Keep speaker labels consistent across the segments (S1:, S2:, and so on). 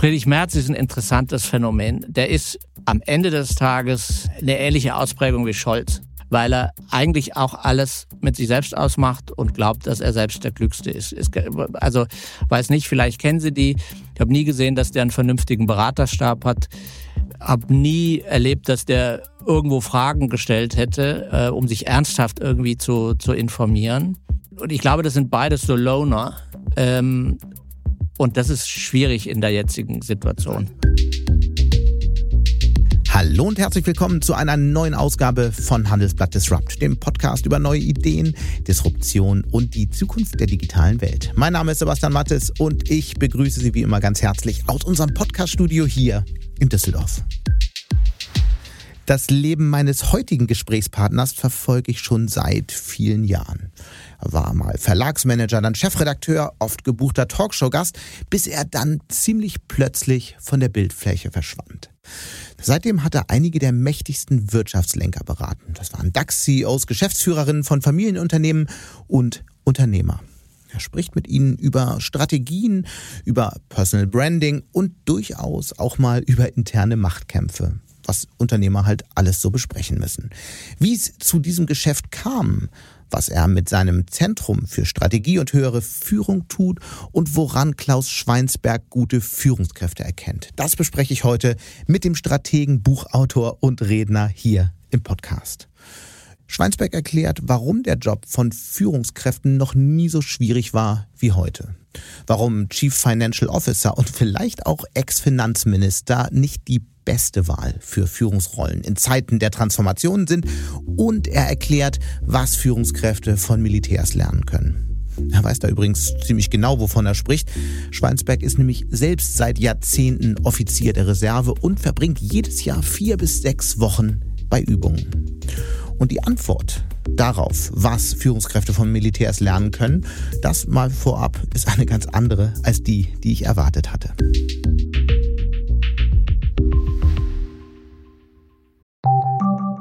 S1: Friedrich Merz ist ein interessantes Phänomen. Der ist am Ende des Tages eine ähnliche Ausprägung wie Scholz, weil er eigentlich auch alles mit sich selbst ausmacht und glaubt, dass er selbst der Klügste ist. Also weiß nicht, vielleicht kennen Sie die. Ich habe nie gesehen, dass der einen vernünftigen Beraterstab hat. Hab nie erlebt, dass der irgendwo Fragen gestellt hätte, äh, um sich ernsthaft irgendwie zu, zu informieren. Und ich glaube, das sind beides so Loner. Ähm, und das ist schwierig in der jetzigen Situation.
S2: Hallo und herzlich willkommen zu einer neuen Ausgabe von Handelsblatt Disrupt, dem Podcast über neue Ideen, Disruption und die Zukunft der digitalen Welt. Mein Name ist Sebastian Mattes und ich begrüße Sie wie immer ganz herzlich aus unserem Podcaststudio hier in Düsseldorf. Das Leben meines heutigen Gesprächspartners verfolge ich schon seit vielen Jahren. War mal Verlagsmanager, dann Chefredakteur, oft gebuchter Talkshow-Gast, bis er dann ziemlich plötzlich von der Bildfläche verschwand. Seitdem hat er einige der mächtigsten Wirtschaftslenker beraten. Das waren DAX-CEOs, Geschäftsführerinnen von Familienunternehmen und Unternehmer. Er spricht mit ihnen über Strategien, über Personal Branding und durchaus auch mal über interne Machtkämpfe was Unternehmer halt alles so besprechen müssen. Wie es zu diesem Geschäft kam, was er mit seinem Zentrum für Strategie und höhere Führung tut und woran Klaus Schweinsberg gute Führungskräfte erkennt. Das bespreche ich heute mit dem Strategen, Buchautor und Redner hier im Podcast. Schweinsberg erklärt, warum der Job von Führungskräften noch nie so schwierig war wie heute. Warum Chief Financial Officer und vielleicht auch Ex-Finanzminister nicht die beste Wahl für Führungsrollen in Zeiten der Transformation sind und er erklärt, was Führungskräfte von Militärs lernen können. Er weiß da übrigens ziemlich genau, wovon er spricht. Schweinsberg ist nämlich selbst seit Jahrzehnten Offizier der Reserve und verbringt jedes Jahr vier bis sechs Wochen bei Übungen. Und die Antwort darauf, was Führungskräfte von Militärs lernen können, das mal vorab ist eine ganz andere als die, die ich erwartet hatte.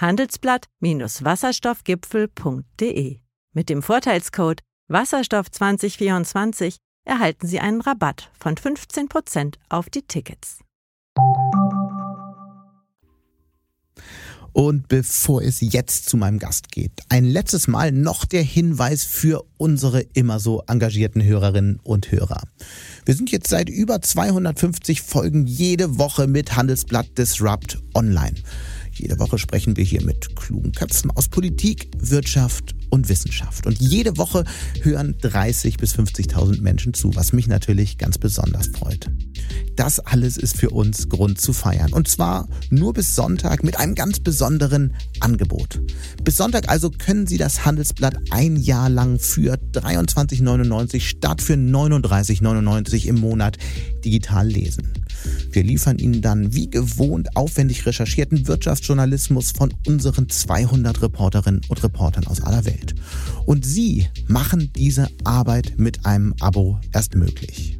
S3: handelsblatt-wasserstoffgipfel.de. Mit dem Vorteilscode Wasserstoff 2024 erhalten Sie einen Rabatt von 15% auf die Tickets.
S2: Und bevor es jetzt zu meinem Gast geht, ein letztes Mal noch der Hinweis für unsere immer so engagierten Hörerinnen und Hörer. Wir sind jetzt seit über 250 Folgen jede Woche mit Handelsblatt Disrupt online. Jede Woche sprechen wir hier mit klugen Köpfen aus Politik, Wirtschaft und Wissenschaft. Und jede Woche hören 30 bis 50.000 Menschen zu, was mich natürlich ganz besonders freut. Das alles ist für uns Grund zu feiern. Und zwar nur bis Sonntag mit einem ganz besonderen Angebot. Bis Sonntag also können Sie das Handelsblatt ein Jahr lang für 23,99 statt für 39,99 im Monat digital lesen. Wir liefern Ihnen dann wie gewohnt aufwendig recherchierten Wirtschaftsjournalismus von unseren 200 Reporterinnen und Reportern aus aller Welt. Und Sie machen diese Arbeit mit einem Abo erst möglich.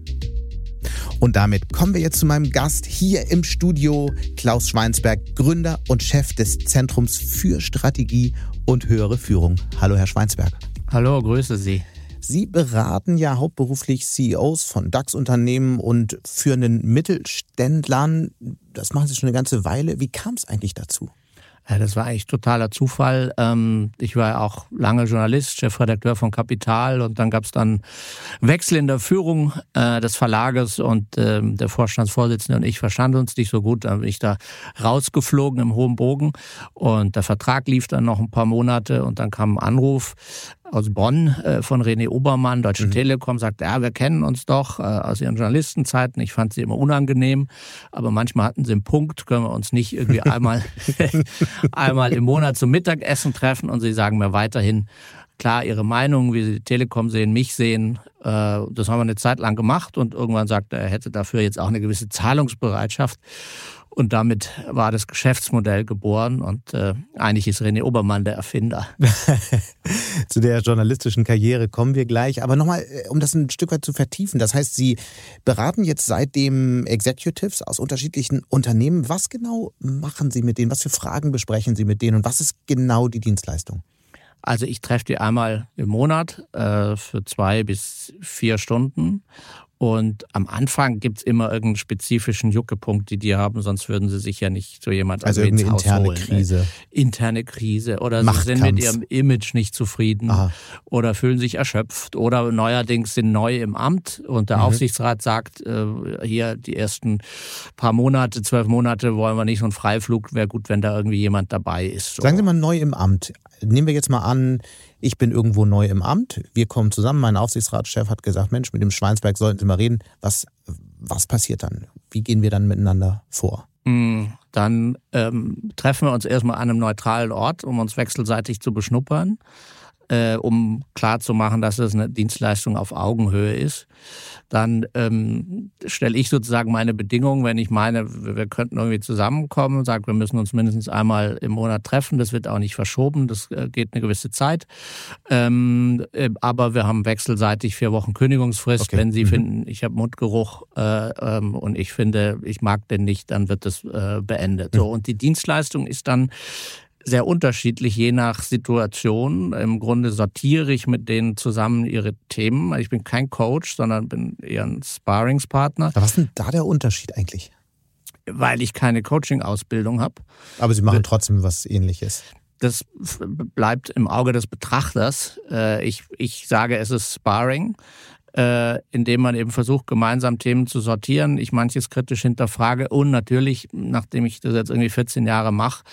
S2: Und damit kommen wir jetzt zu meinem Gast hier im Studio, Klaus Schweinsberg, Gründer und Chef des Zentrums für Strategie und höhere Führung. Hallo, Herr Schweinsberg.
S1: Hallo, grüße Sie.
S2: Sie beraten ja hauptberuflich CEOs von DAX-Unternehmen und führenden Mittelständlern. Das machen Sie schon eine ganze Weile. Wie kam es eigentlich dazu?
S1: Ja, das war eigentlich totaler Zufall. Ähm, ich war ja auch lange Journalist, Chefredakteur von Kapital und dann gab es dann Wechsel in der Führung äh, des Verlages und ähm, der Vorstandsvorsitzende und ich verstanden uns nicht so gut. Dann bin ich da rausgeflogen im hohen Bogen und der Vertrag lief dann noch ein paar Monate und dann kam ein Anruf aus Bonn äh, von René Obermann, Deutsche mhm. Telekom, sagt, ja, wir kennen uns doch äh, aus ihren Journalistenzeiten. Ich fand sie immer unangenehm, aber manchmal hatten sie einen Punkt, können wir uns nicht irgendwie einmal, einmal im Monat zum Mittagessen treffen und sie sagen mir weiterhin, klar ihre Meinung, wie sie die Telekom sehen, mich sehen. Äh, das haben wir eine Zeit lang gemacht und irgendwann sagte er, er hätte dafür jetzt auch eine gewisse Zahlungsbereitschaft. Und damit war das Geschäftsmodell geboren und äh, eigentlich ist René Obermann der Erfinder.
S2: zu der journalistischen Karriere kommen wir gleich. Aber nochmal, äh, um das ein Stück weit zu vertiefen. Das heißt, Sie beraten jetzt seitdem Executives aus unterschiedlichen Unternehmen. Was genau machen Sie mit denen? Was für Fragen besprechen Sie mit denen? Und was ist genau die Dienstleistung?
S1: Also ich treffe die einmal im Monat äh, für zwei bis vier Stunden und am Anfang gibt's immer irgendeinen spezifischen Juckepunkt, die die haben, sonst würden sie sich ja nicht so jemand
S2: also
S1: ins
S2: Haus interne
S1: holen.
S2: Krise.
S1: Interne Krise. Oder sie sind mit ihrem Image nicht zufrieden Aha. oder fühlen sich erschöpft oder neuerdings sind neu im Amt und der mhm. Aufsichtsrat sagt, äh, hier die ersten paar Monate, zwölf Monate wollen wir nicht so einen Freiflug, wäre gut, wenn da irgendwie jemand dabei ist.
S2: So. Sagen Sie mal neu im Amt. Nehmen wir jetzt mal an, ich bin irgendwo neu im Amt, wir kommen zusammen, mein Aufsichtsratschef hat gesagt, Mensch, mit dem Schweinsberg sollten Sie mal reden. Was, was passiert dann? Wie gehen wir dann miteinander vor?
S1: Mm, dann ähm, treffen wir uns erstmal an einem neutralen Ort, um uns wechselseitig zu beschnuppern äh, um klarzumachen, dass es eine Dienstleistung auf Augenhöhe ist. Dann ähm, stelle ich sozusagen meine Bedingungen, wenn ich meine, wir könnten irgendwie zusammenkommen, sage, wir müssen uns mindestens einmal im Monat treffen. Das wird auch nicht verschoben, das äh, geht eine gewisse Zeit. Ähm, äh, aber wir haben wechselseitig vier Wochen Kündigungsfrist. Okay. Wenn Sie mhm. finden, ich habe Mundgeruch äh, ähm, und ich finde, ich mag den nicht, dann wird das äh, beendet. Mhm. So und die Dienstleistung ist dann sehr unterschiedlich, je nach Situation. Im Grunde sortiere ich mit denen zusammen ihre Themen. Ich bin kein Coach, sondern bin eher ein Sparringspartner.
S2: Was ist denn da der Unterschied eigentlich?
S1: Weil ich keine Coaching-Ausbildung habe.
S2: Aber Sie machen trotzdem was ähnliches.
S1: Das bleibt im Auge des Betrachters. Äh, ich, ich sage, es ist Sparring äh, indem man eben versucht, gemeinsam Themen zu sortieren, ich manches kritisch hinterfrage und natürlich, nachdem ich das jetzt irgendwie 14 Jahre mache,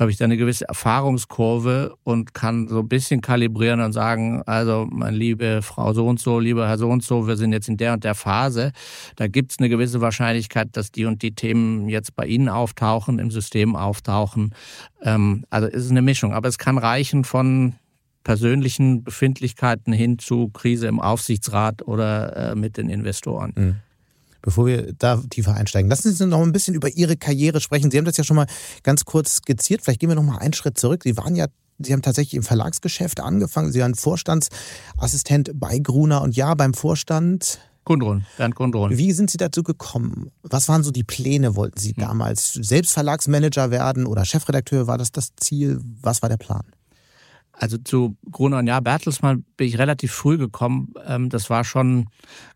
S1: habe ich da eine gewisse Erfahrungskurve und kann so ein bisschen kalibrieren und sagen, also meine liebe Frau so und so, lieber Herr so und so, wir sind jetzt in der und der Phase. Da gibt es eine gewisse Wahrscheinlichkeit, dass die und die Themen jetzt bei Ihnen auftauchen, im System auftauchen. Ähm, also es ist eine Mischung, aber es kann reichen von persönlichen Befindlichkeiten hin zu Krise im Aufsichtsrat oder äh, mit den Investoren. Mhm
S2: bevor wir da tiefer einsteigen. Lassen Sie uns noch ein bisschen über Ihre Karriere sprechen. Sie haben das ja schon mal ganz kurz skizziert. Vielleicht gehen wir noch mal einen Schritt zurück. Sie waren ja Sie haben tatsächlich im Verlagsgeschäft angefangen. Sie waren Vorstandsassistent bei Gruner und ja, beim Vorstand.
S1: Gundrun, Bernd Gundrun.
S2: Wie sind Sie dazu gekommen? Was waren so die Pläne? Wollten Sie hm. damals selbst Verlagsmanager werden oder Chefredakteur? War das das Ziel? Was war der Plan?
S1: Also zu Gruner und Jahr Bertelsmann bin ich relativ früh gekommen. Ähm, das war schon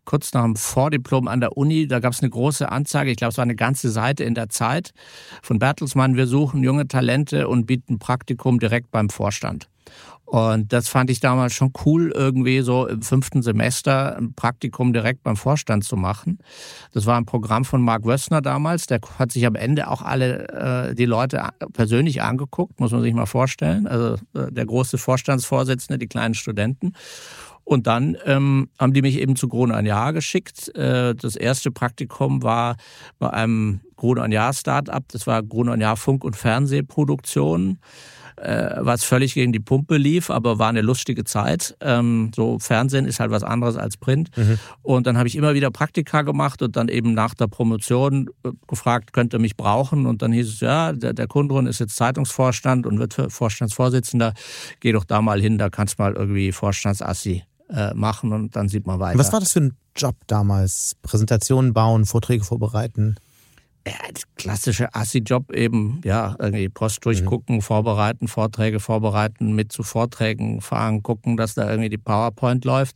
S1: kurz nach dem Vordiplom an der Uni. Da gab es eine große Anzeige, ich glaube, es war eine ganze Seite in der Zeit von Bertelsmann. Wir suchen junge Talente und bieten Praktikum direkt beim Vorstand. Und das fand ich damals schon cool, irgendwie so im fünften Semester ein Praktikum direkt beim Vorstand zu machen. Das war ein Programm von Mark Wössner damals. Der hat sich am Ende auch alle äh, die Leute persönlich angeguckt, muss man sich mal vorstellen. Also äh, der große Vorstandsvorsitzende, die kleinen Studenten. Und dann ähm, haben die mich eben zu Krone ein Jahr geschickt. Äh, das erste Praktikum war bei einem Krone ein Jahr Startup. Das war Krone ein Jahr Funk- und Fernsehproduktion äh, was völlig gegen die Pumpe lief, aber war eine lustige Zeit. Ähm, so Fernsehen ist halt was anderes als Print. Mhm. Und dann habe ich immer wieder Praktika gemacht und dann eben nach der Promotion äh, gefragt, könnte mich brauchen. Und dann hieß es, ja, der, der Kundrun ist jetzt Zeitungsvorstand und wird Vorstandsvorsitzender. Geh doch da mal hin, da kannst du mal irgendwie Vorstandsassi äh, machen und dann sieht man weiter.
S2: Was war das für ein Job damals? Präsentationen bauen, Vorträge vorbereiten?
S1: Klassische Assi-Job eben, ja, irgendwie Post durchgucken, mhm. vorbereiten, Vorträge vorbereiten, mit zu Vorträgen fahren, gucken, dass da irgendwie die PowerPoint läuft.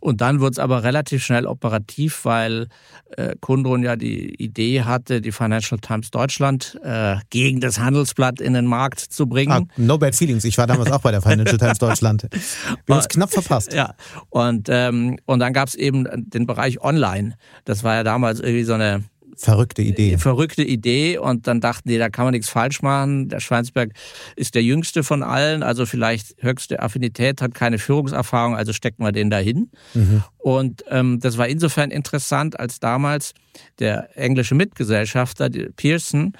S1: Und dann wird es aber relativ schnell operativ, weil äh, Kundrun ja die Idee hatte, die Financial Times Deutschland äh, gegen das Handelsblatt in den Markt zu bringen. Ah,
S2: no bad feelings. Ich war damals auch bei der Financial Times Deutschland. Wir haben es knapp verpasst.
S1: Ja, und, ähm, und dann gab es eben den Bereich Online. Das war ja damals irgendwie so eine
S2: Verrückte Idee.
S1: Verrückte Idee und dann dachten die, da kann man nichts falsch machen. Der Schweinsberg ist der jüngste von allen, also vielleicht höchste Affinität, hat keine Führungserfahrung, also stecken wir den dahin. Mhm. Und ähm, das war insofern interessant, als damals der englische Mitgesellschafter Pearson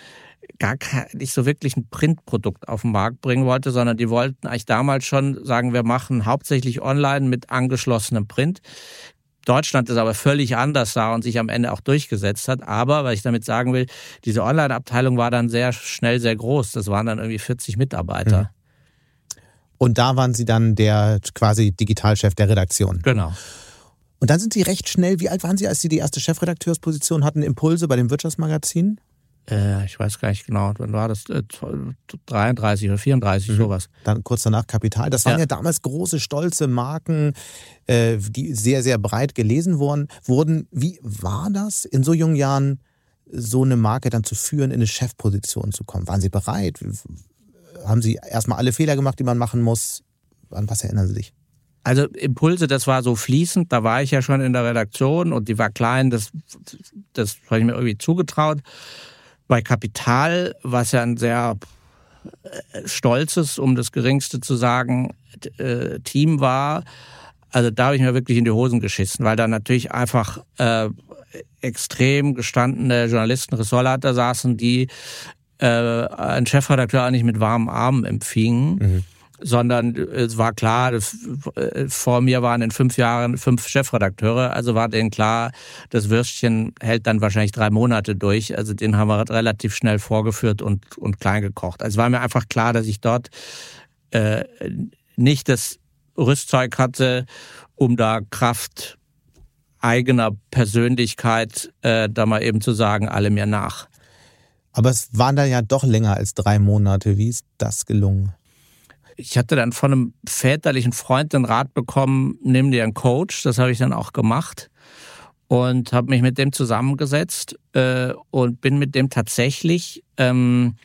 S1: gar nicht so wirklich ein Printprodukt auf den Markt bringen wollte, sondern die wollten eigentlich damals schon sagen, wir machen hauptsächlich online mit angeschlossenem Print. Deutschland ist aber völlig anders da und sich am Ende auch durchgesetzt hat. Aber, was ich damit sagen will, diese Online-Abteilung war dann sehr schnell sehr groß. Das waren dann irgendwie 40 Mitarbeiter. Mhm.
S2: Und da waren Sie dann der quasi Digitalchef der Redaktion.
S1: Genau.
S2: Und dann sind Sie recht schnell, wie alt waren Sie, als Sie die erste Chefredakteursposition hatten, Impulse bei dem Wirtschaftsmagazin?
S1: Äh, ich weiß gar nicht genau, wann war das? Äh, 33 oder 34, mhm. sowas.
S2: Dann kurz danach Kapital. Das waren ja, ja damals große, stolze Marken, äh, die sehr, sehr breit gelesen wurden. wurden. Wie war das in so jungen Jahren, so eine Marke dann zu führen, in eine Chefposition zu kommen? Waren Sie bereit? Haben Sie erstmal alle Fehler gemacht, die man machen muss? An was erinnern Sie sich?
S1: Also Impulse, das war so fließend, da war ich ja schon in der Redaktion und die war klein, das, das habe ich mir irgendwie zugetraut. Bei Kapital, was ja ein sehr äh, stolzes, um das Geringste zu sagen, äh, Team war, also da habe ich mir wirklich in die Hosen geschissen, weil da natürlich einfach äh, extrem gestandene Journalisten, Ressortleiter saßen, die äh, einen Chefredakteur eigentlich mit warmen Armen empfingen. Mhm sondern es war klar, äh, vor mir waren in fünf Jahren fünf Chefredakteure, also war denen klar, das Würstchen hält dann wahrscheinlich drei Monate durch. Also den haben wir relativ schnell vorgeführt und, und klein gekocht. Also war mir einfach klar, dass ich dort äh, nicht das Rüstzeug hatte, um da Kraft eigener Persönlichkeit äh, da mal eben zu sagen, alle mir nach.
S2: Aber es waren dann ja doch länger als drei Monate. Wie ist das gelungen?
S1: Ich hatte dann von einem väterlichen Freund den Rat bekommen, nimm dir einen Coach. Das habe ich dann auch gemacht und habe mich mit dem zusammengesetzt äh, und bin mit dem tatsächlich ähm,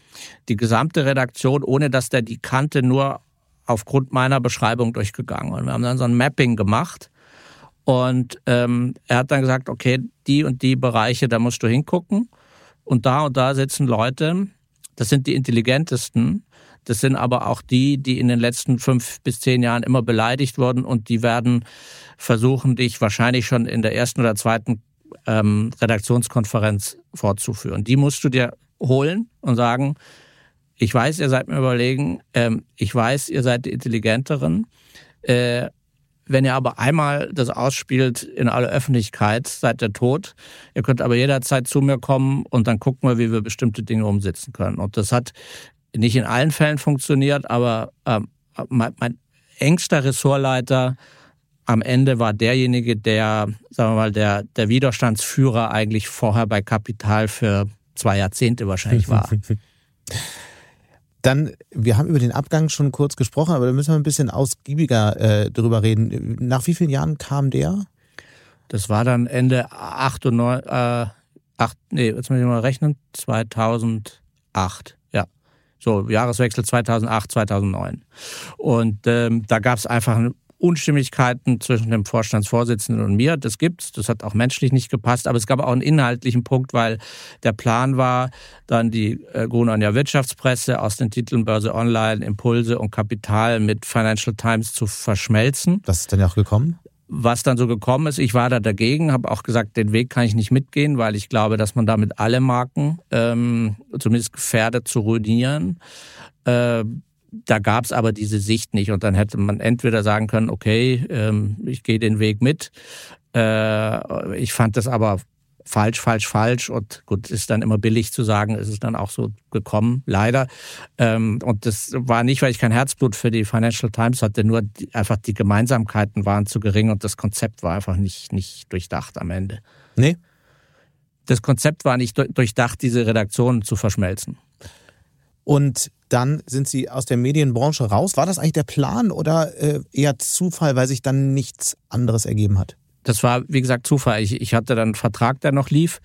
S1: die gesamte Redaktion, ohne dass der die kannte, nur aufgrund meiner Beschreibung durchgegangen. Und wir haben dann so ein Mapping gemacht. Und ähm, er hat dann gesagt, okay, die und die Bereiche, da musst du hingucken. Und da und da sitzen Leute, das sind die intelligentesten, das sind aber auch die, die in den letzten fünf bis zehn Jahren immer beleidigt wurden und die werden versuchen, dich wahrscheinlich schon in der ersten oder zweiten ähm, Redaktionskonferenz fortzuführen. Die musst du dir holen und sagen, ich weiß, ihr seid mir überlegen, ähm, ich weiß, ihr seid die Intelligenteren. Äh, wenn ihr aber einmal das ausspielt in aller Öffentlichkeit, seid ihr tot. Ihr könnt aber jederzeit zu mir kommen und dann gucken wir, wie wir bestimmte Dinge umsetzen können. Und das hat nicht in allen Fällen funktioniert, aber ähm, mein, mein engster Ressortleiter am Ende war derjenige, der, sagen wir mal, der, der Widerstandsführer eigentlich vorher bei Kapital für zwei Jahrzehnte wahrscheinlich war.
S2: Dann, wir haben über den Abgang schon kurz gesprochen, aber da müssen wir ein bisschen ausgiebiger äh, drüber reden. Nach wie vielen Jahren kam der?
S1: Das war dann Ende 98, äh, 8, nee, jetzt muss ich mal rechnen, 2008. So Jahreswechsel 2008, 2009. Und ähm, da gab es einfach Unstimmigkeiten zwischen dem Vorstandsvorsitzenden und mir. Das gibt's. Das hat auch menschlich nicht gepasst. Aber es gab auch einen inhaltlichen Punkt, weil der Plan war, dann die äh, Gruner Wirtschaftspresse aus den Titeln Börse Online, Impulse und Kapital mit Financial Times zu verschmelzen.
S2: Was ist denn auch gekommen?
S1: Was dann so gekommen ist, ich war da dagegen, habe auch gesagt, den Weg kann ich nicht mitgehen, weil ich glaube, dass man damit alle Marken ähm, zumindest gefährdet zu ruinieren. Äh, da gab es aber diese Sicht nicht und dann hätte man entweder sagen können, okay, ähm, ich gehe den Weg mit. Äh, ich fand das aber falsch, falsch, falsch. Und gut, ist dann immer billig zu sagen, ist es dann auch so gekommen, leider. Ähm, und das war nicht, weil ich kein Herzblut für die Financial Times hatte, nur einfach die Gemeinsamkeiten waren zu gering und das Konzept war einfach nicht, nicht durchdacht am Ende.
S2: Nee.
S1: Das Konzept war nicht durchdacht, diese Redaktionen zu verschmelzen.
S2: Und dann sind Sie aus der Medienbranche raus. War das eigentlich der Plan oder äh, eher Zufall, weil sich dann nichts anderes ergeben hat?
S1: Das war, wie gesagt, Zufall. Ich, ich hatte dann einen Vertrag, der noch lief.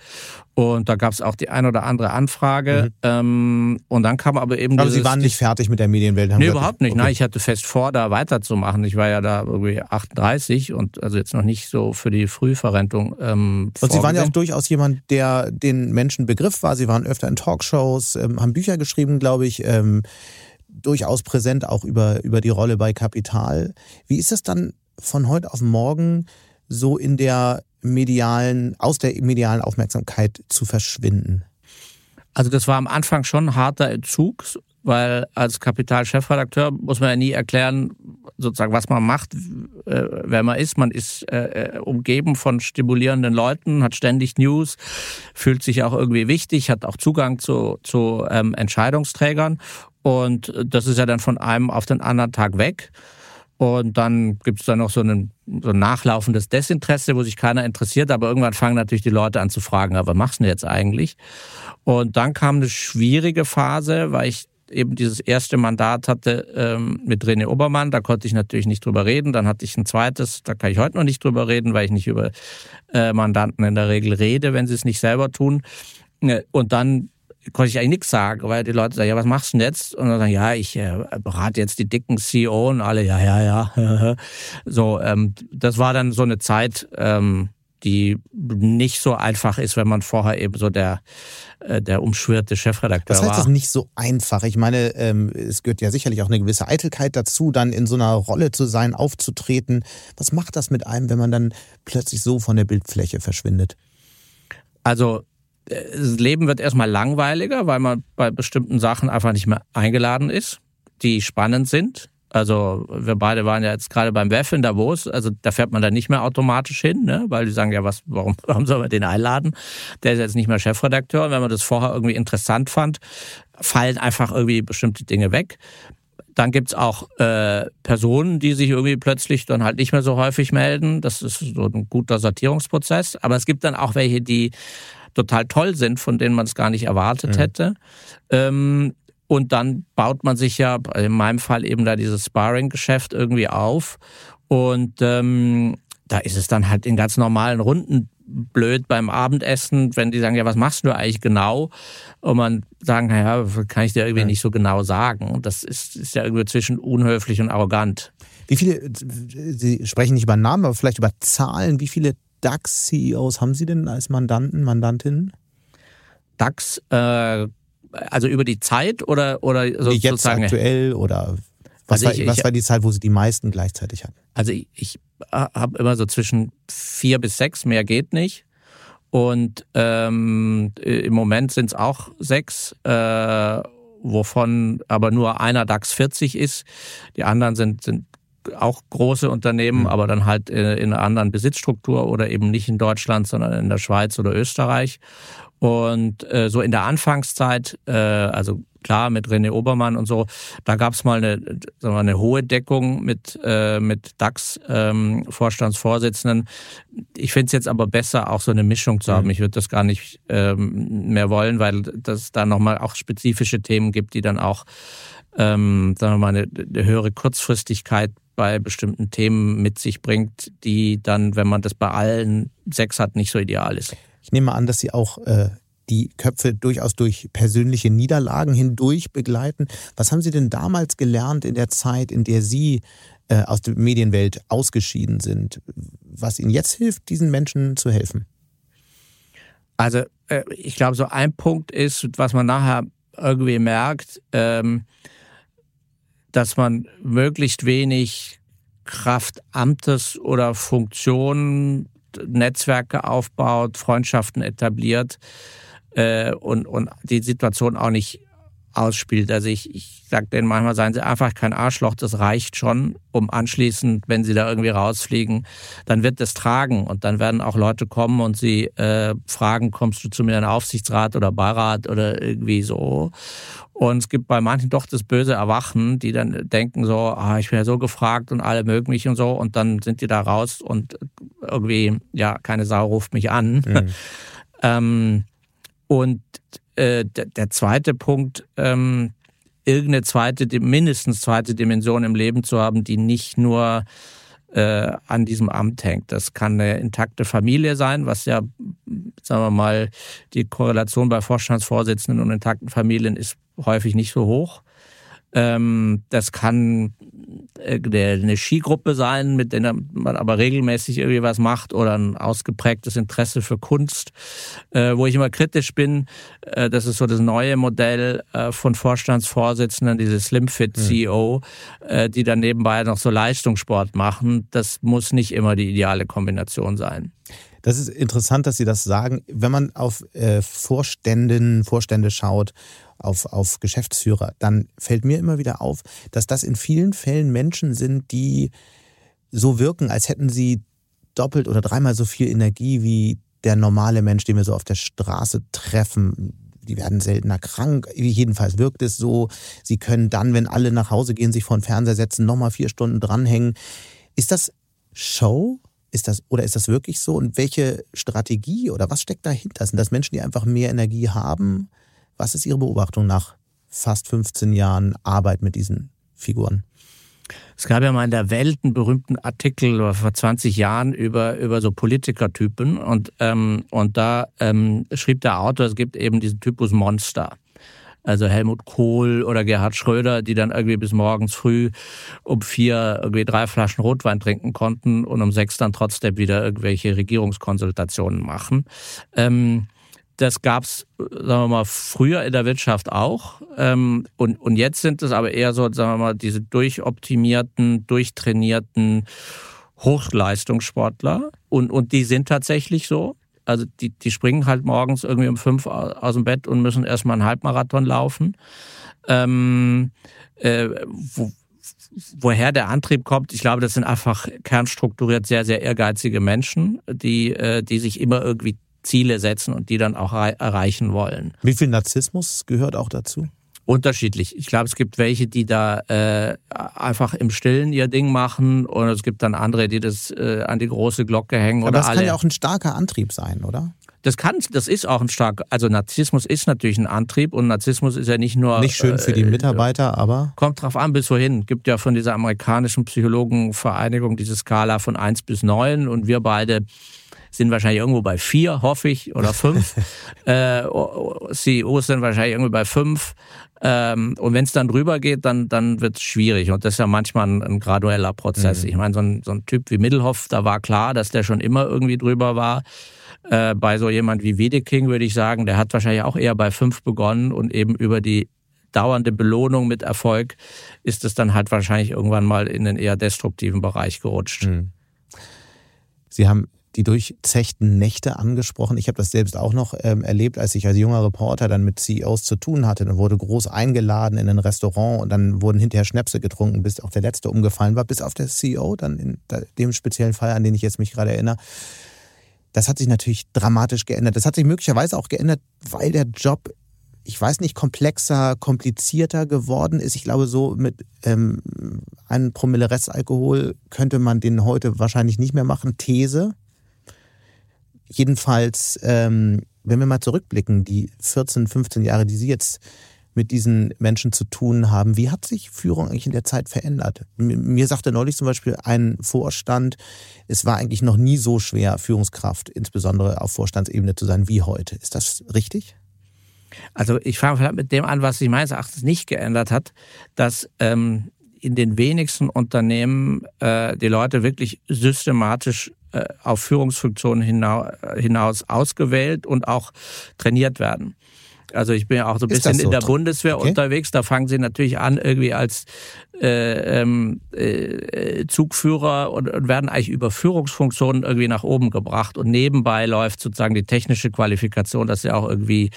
S1: Und da gab es auch die ein oder andere Anfrage. Mhm. Ähm, und dann kam aber eben.
S2: Aber Sie waren nicht fertig mit der Medienwelt?
S1: Haben nee, überhaupt nicht. Okay. Nein, ich hatte fest vor, da weiterzumachen. Ich war ja da irgendwie 38 und also jetzt noch nicht so für die Frühverrentung. Ähm,
S2: und Sie waren ja auch durchaus jemand, der den Menschen Begriff war. Sie waren öfter in Talkshows, ähm, haben Bücher geschrieben, glaube ich. Ähm, durchaus präsent auch über, über die Rolle bei Kapital. Wie ist es dann von heute auf morgen? So in der medialen, aus der medialen Aufmerksamkeit zu verschwinden?
S1: Also das war am Anfang schon ein harter Entzug, weil als Kapital-Chefredakteur muss man ja nie erklären, sozusagen, was man macht, äh, wer man ist. Man ist äh, äh, umgeben von stimulierenden Leuten, hat ständig News, fühlt sich auch irgendwie wichtig, hat auch Zugang zu, zu ähm, Entscheidungsträgern. Und das ist ja dann von einem auf den anderen Tag weg. Und dann gibt es dann noch so, einen, so ein nachlaufendes Desinteresse, wo sich keiner interessiert, aber irgendwann fangen natürlich die Leute an zu fragen, aber was machst du jetzt eigentlich? Und dann kam eine schwierige Phase, weil ich eben dieses erste Mandat hatte ähm, mit René Obermann, da konnte ich natürlich nicht drüber reden. Dann hatte ich ein zweites, da kann ich heute noch nicht drüber reden, weil ich nicht über äh, Mandanten in der Regel rede, wenn sie es nicht selber tun. Äh, und dann konnte ich eigentlich nichts sagen, weil die Leute sagen, ja, was machst du denn jetzt? Und dann sagen, ja, ich äh, berate jetzt die dicken CEO und alle, ja, ja, ja. so, ähm, das war dann so eine Zeit, ähm, die nicht so einfach ist, wenn man vorher eben so der, äh, der umschwirrte Chefredakteur war.
S2: Das heißt, das ist nicht so einfach. Ich meine, ähm, es gehört ja sicherlich auch eine gewisse Eitelkeit dazu, dann in so einer Rolle zu sein, aufzutreten. Was macht das mit einem, wenn man dann plötzlich so von der Bildfläche verschwindet?
S1: Also das Leben wird erstmal langweiliger, weil man bei bestimmten Sachen einfach nicht mehr eingeladen ist, die spannend sind. Also wir beide waren ja jetzt gerade beim WEF in Davos, also da fährt man dann nicht mehr automatisch hin, ne? weil die sagen, ja, was, warum, warum soll man den einladen? Der ist jetzt nicht mehr Chefredakteur. Und wenn man das vorher irgendwie interessant fand, fallen einfach irgendwie bestimmte Dinge weg. Dann gibt's auch äh, Personen, die sich irgendwie plötzlich dann halt nicht mehr so häufig melden. Das ist so ein guter Sortierungsprozess. Aber es gibt dann auch welche, die total toll sind, von denen man es gar nicht erwartet mhm. hätte. Ähm, und dann baut man sich ja, in meinem Fall eben da dieses Sparring-Geschäft irgendwie auf. Und ähm, da ist es dann halt in ganz normalen Runden blöd beim Abendessen, wenn die sagen, ja, was machst du eigentlich genau? Und man sagen, ja, kann ich dir irgendwie ja. nicht so genau sagen. Und das ist, ist ja irgendwie zwischen unhöflich und arrogant.
S2: Wie viele, Sie sprechen nicht über Namen, aber vielleicht über Zahlen, wie viele DAX-CEOs haben Sie denn als Mandanten, Mandantinnen?
S1: DAX, äh, also über die Zeit oder, oder
S2: so, Jetzt sozusagen? aktuell oder was, also ich, war, was ich, war die Zeit, wo Sie die meisten gleichzeitig hatten?
S1: Also ich, ich habe immer so zwischen vier bis sechs, mehr geht nicht. Und ähm, im Moment sind es auch sechs, äh, wovon aber nur einer DAX 40 ist. Die anderen sind, sind auch große Unternehmen, mhm. aber dann halt in, in einer anderen Besitzstruktur oder eben nicht in Deutschland, sondern in der Schweiz oder Österreich. Und äh, so in der Anfangszeit, äh, also klar mit René Obermann und so, da gab es mal eine, sagen wir, eine hohe Deckung mit, äh, mit DAX-Vorstandsvorsitzenden. Ähm, ich finde es jetzt aber besser, auch so eine Mischung zu haben. Mhm. Ich würde das gar nicht ähm, mehr wollen, weil das da nochmal auch spezifische Themen gibt, die dann auch ähm, sagen wir mal, eine, eine höhere Kurzfristigkeit bei bestimmten Themen mit sich bringt, die dann, wenn man das bei allen sechs hat, nicht so ideal ist.
S2: Ich nehme an, dass Sie auch äh, die Köpfe durchaus durch persönliche Niederlagen hindurch begleiten. Was haben Sie denn damals gelernt in der Zeit, in der Sie äh, aus der Medienwelt ausgeschieden sind, was Ihnen jetzt hilft, diesen Menschen zu helfen?
S1: Also äh, ich glaube, so ein Punkt ist, was man nachher irgendwie merkt, ähm, dass man möglichst wenig Kraft Amtes oder Funktionen, Netzwerke aufbaut, Freundschaften etabliert äh, und, und die Situation auch nicht ausspielt. Also ich, ich sage denen manchmal, seien sie einfach kein Arschloch, das reicht schon, um anschließend, wenn sie da irgendwie rausfliegen, dann wird das tragen und dann werden auch Leute kommen und sie äh, fragen, kommst du zu mir in den Aufsichtsrat oder Beirat oder irgendwie so. Und es gibt bei manchen doch das böse Erwachen, die dann denken so, ah, ich bin ja so gefragt und alle mögen mich und so und dann sind die da raus und irgendwie, ja, keine Sau ruft mich an. Mhm. ähm, und äh, der, zweite Punkt, ähm, irgendeine zweite, mindestens zweite Dimension im Leben zu haben, die nicht nur äh, an diesem Amt hängt. Das kann eine intakte Familie sein, was ja, sagen wir mal, die Korrelation bei Vorstandsvorsitzenden und intakten Familien ist häufig nicht so hoch. Ähm, das kann eine Skigruppe sein, mit der man aber regelmäßig irgendwie was macht oder ein ausgeprägtes Interesse für Kunst, äh, wo ich immer kritisch bin. Äh, das ist so das neue Modell von Vorstandsvorsitzenden, diese Slimfit CEO, mhm. die dann nebenbei noch so Leistungssport machen. Das muss nicht immer die ideale Kombination sein.
S2: Das ist interessant, dass Sie das sagen. Wenn man auf äh, Vorständen, Vorstände schaut, auf, auf Geschäftsführer, dann fällt mir immer wieder auf, dass das in vielen Fällen Menschen sind, die so wirken, als hätten sie doppelt oder dreimal so viel Energie wie der normale Mensch, den wir so auf der Straße treffen. Die werden seltener krank. Jedenfalls wirkt es so. Sie können dann, wenn alle nach Hause gehen, sich vor den Fernseher setzen, nochmal vier Stunden dranhängen. Ist das Show? Ist das, oder ist das wirklich so? Und welche Strategie oder was steckt dahinter? Sind das Menschen, die einfach mehr Energie haben? Was ist Ihre Beobachtung nach fast 15 Jahren Arbeit mit diesen Figuren?
S1: Es gab ja mal in der Welt einen berühmten Artikel vor 20 Jahren über, über so Politikertypen und, ähm, und da ähm, schrieb der Autor, es gibt eben diesen Typus Monster. Also Helmut Kohl oder Gerhard Schröder, die dann irgendwie bis morgens früh um vier irgendwie drei Flaschen Rotwein trinken konnten und um sechs dann trotzdem wieder irgendwelche Regierungskonsultationen machen. Ähm, das gab's, sagen wir mal, früher in der Wirtschaft auch. Ähm, und, und jetzt sind es aber eher so, sagen wir mal, diese durchoptimierten, durchtrainierten Hochleistungssportler. Und, und die sind tatsächlich so. Also die, die springen halt morgens irgendwie um fünf aus dem Bett und müssen erstmal einen Halbmarathon laufen. Ähm, äh, wo, woher der Antrieb kommt, ich glaube, das sind einfach kernstrukturiert sehr, sehr ehrgeizige Menschen, die, äh, die sich immer irgendwie Ziele setzen und die dann auch erreichen wollen.
S2: Wie viel Narzissmus gehört auch dazu?
S1: Unterschiedlich. Ich glaube, es gibt welche, die da äh, einfach im Stillen ihr Ding machen und es gibt dann andere, die das äh, an die große Glocke hängen.
S2: Aber das
S1: alle.
S2: kann ja auch ein starker Antrieb sein, oder?
S1: Das kann, das ist auch ein stark, also Narzissmus ist natürlich ein Antrieb und Narzissmus ist ja nicht nur.
S2: Nicht schön für die äh, Mitarbeiter, aber.
S1: Kommt drauf an, bis wohin. Gibt ja von dieser amerikanischen Psychologenvereinigung diese Skala von eins bis neun und wir beide sind wahrscheinlich irgendwo bei vier, hoffe ich, oder fünf. äh, CEOs sind wahrscheinlich irgendwo bei fünf. Ähm, und wenn es dann drüber geht, dann, dann wird es schwierig. Und das ist ja manchmal ein, ein gradueller Prozess. Mhm. Ich meine, so ein, so ein Typ wie Middelhoff, da war klar, dass der schon immer irgendwie drüber war. Äh, bei so jemand wie Wiedeking würde ich sagen, der hat wahrscheinlich auch eher bei fünf begonnen und eben über die dauernde Belohnung mit Erfolg ist es dann halt wahrscheinlich irgendwann mal in den eher destruktiven Bereich gerutscht. Mhm.
S2: Sie haben die durchzechten Nächte angesprochen. Ich habe das selbst auch noch ähm, erlebt, als ich als junger Reporter dann mit CEOs zu tun hatte. Dann wurde groß eingeladen in ein Restaurant und dann wurden hinterher Schnäpse getrunken, bis auch der letzte umgefallen war, bis auf der CEO, dann in dem speziellen Fall, an den ich jetzt mich gerade erinnere. Das hat sich natürlich dramatisch geändert. Das hat sich möglicherweise auch geändert, weil der Job ich weiß nicht, komplexer, komplizierter geworden ist. Ich glaube, so mit ähm, einem Promille Restalkohol könnte man den heute wahrscheinlich nicht mehr machen. These. Jedenfalls, ähm, wenn wir mal zurückblicken, die 14, 15 Jahre, die Sie jetzt mit diesen Menschen zu tun haben, wie hat sich Führung eigentlich in der Zeit verändert? Mir sagte neulich zum Beispiel ein Vorstand, es war eigentlich noch nie so schwer, Führungskraft, insbesondere auf Vorstandsebene zu sein wie heute. Ist das richtig?
S1: Also ich fange vielleicht mit dem an, was sich meines Erachtens nicht geändert hat, dass ähm, in den wenigsten Unternehmen äh, die Leute wirklich systematisch äh, auf Führungsfunktionen hinaus, hinaus ausgewählt und auch trainiert werden. Also ich bin ja auch so ein bisschen so? in der Bundeswehr okay. unterwegs. Da fangen sie natürlich an irgendwie als äh, ähm, äh, Zugführer und, und werden eigentlich über Führungsfunktionen irgendwie nach oben gebracht. Und nebenbei läuft sozusagen die technische Qualifikation, dass sie auch irgendwie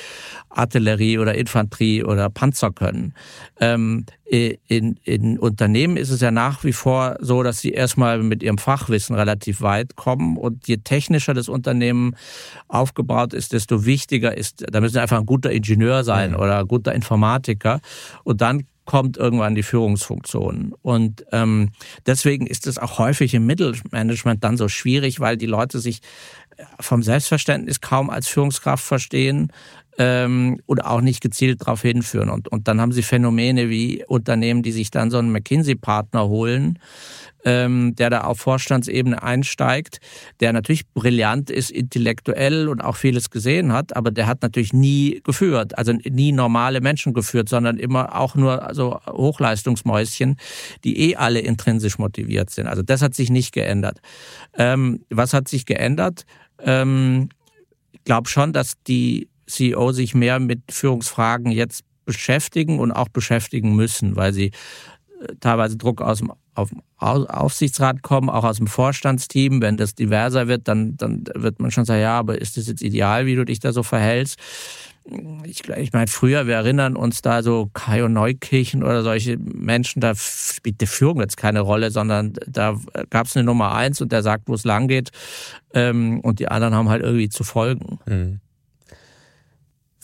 S1: Artillerie oder Infanterie oder Panzer können. Ähm, in, in Unternehmen ist es ja nach wie vor so, dass sie erstmal mit ihrem Fachwissen relativ weit kommen. Und je technischer das Unternehmen aufgebaut ist, desto wichtiger ist, da müssen sie einfach ein guter Ingenieur sein oder ein guter Informatiker. Und dann kommt irgendwann die Führungsfunktion. Und ähm, deswegen ist es auch häufig im Mittelmanagement dann so schwierig, weil die Leute sich vom Selbstverständnis kaum als Führungskraft verstehen ähm, oder auch nicht gezielt darauf hinführen. Und, und dann haben sie Phänomene wie Unternehmen, die sich dann so einen McKinsey-Partner holen, ähm, der da auf Vorstandsebene einsteigt, der natürlich brillant ist, intellektuell und auch vieles gesehen hat, aber der hat natürlich nie geführt, also nie normale Menschen geführt, sondern immer auch nur also Hochleistungsmäuschen, die eh alle intrinsisch motiviert sind. Also das hat sich nicht geändert. Ähm, was hat sich geändert? Ähm, ich glaube schon, dass die CEO sich mehr mit Führungsfragen jetzt beschäftigen und auch beschäftigen müssen, weil sie teilweise Druck aus dem auf Aufsichtsrat kommen, auch aus dem Vorstandsteam. Wenn das diverser wird, dann, dann wird man schon sagen, ja, aber ist das jetzt ideal, wie du dich da so verhältst? Ich, ich meine, früher, wir erinnern uns da so Kajo Neukirchen oder solche Menschen, da spielt die Führung jetzt keine Rolle, sondern da gab es eine Nummer eins und der sagt, wo es lang geht. Ähm, und die anderen haben halt irgendwie zu folgen. Mhm.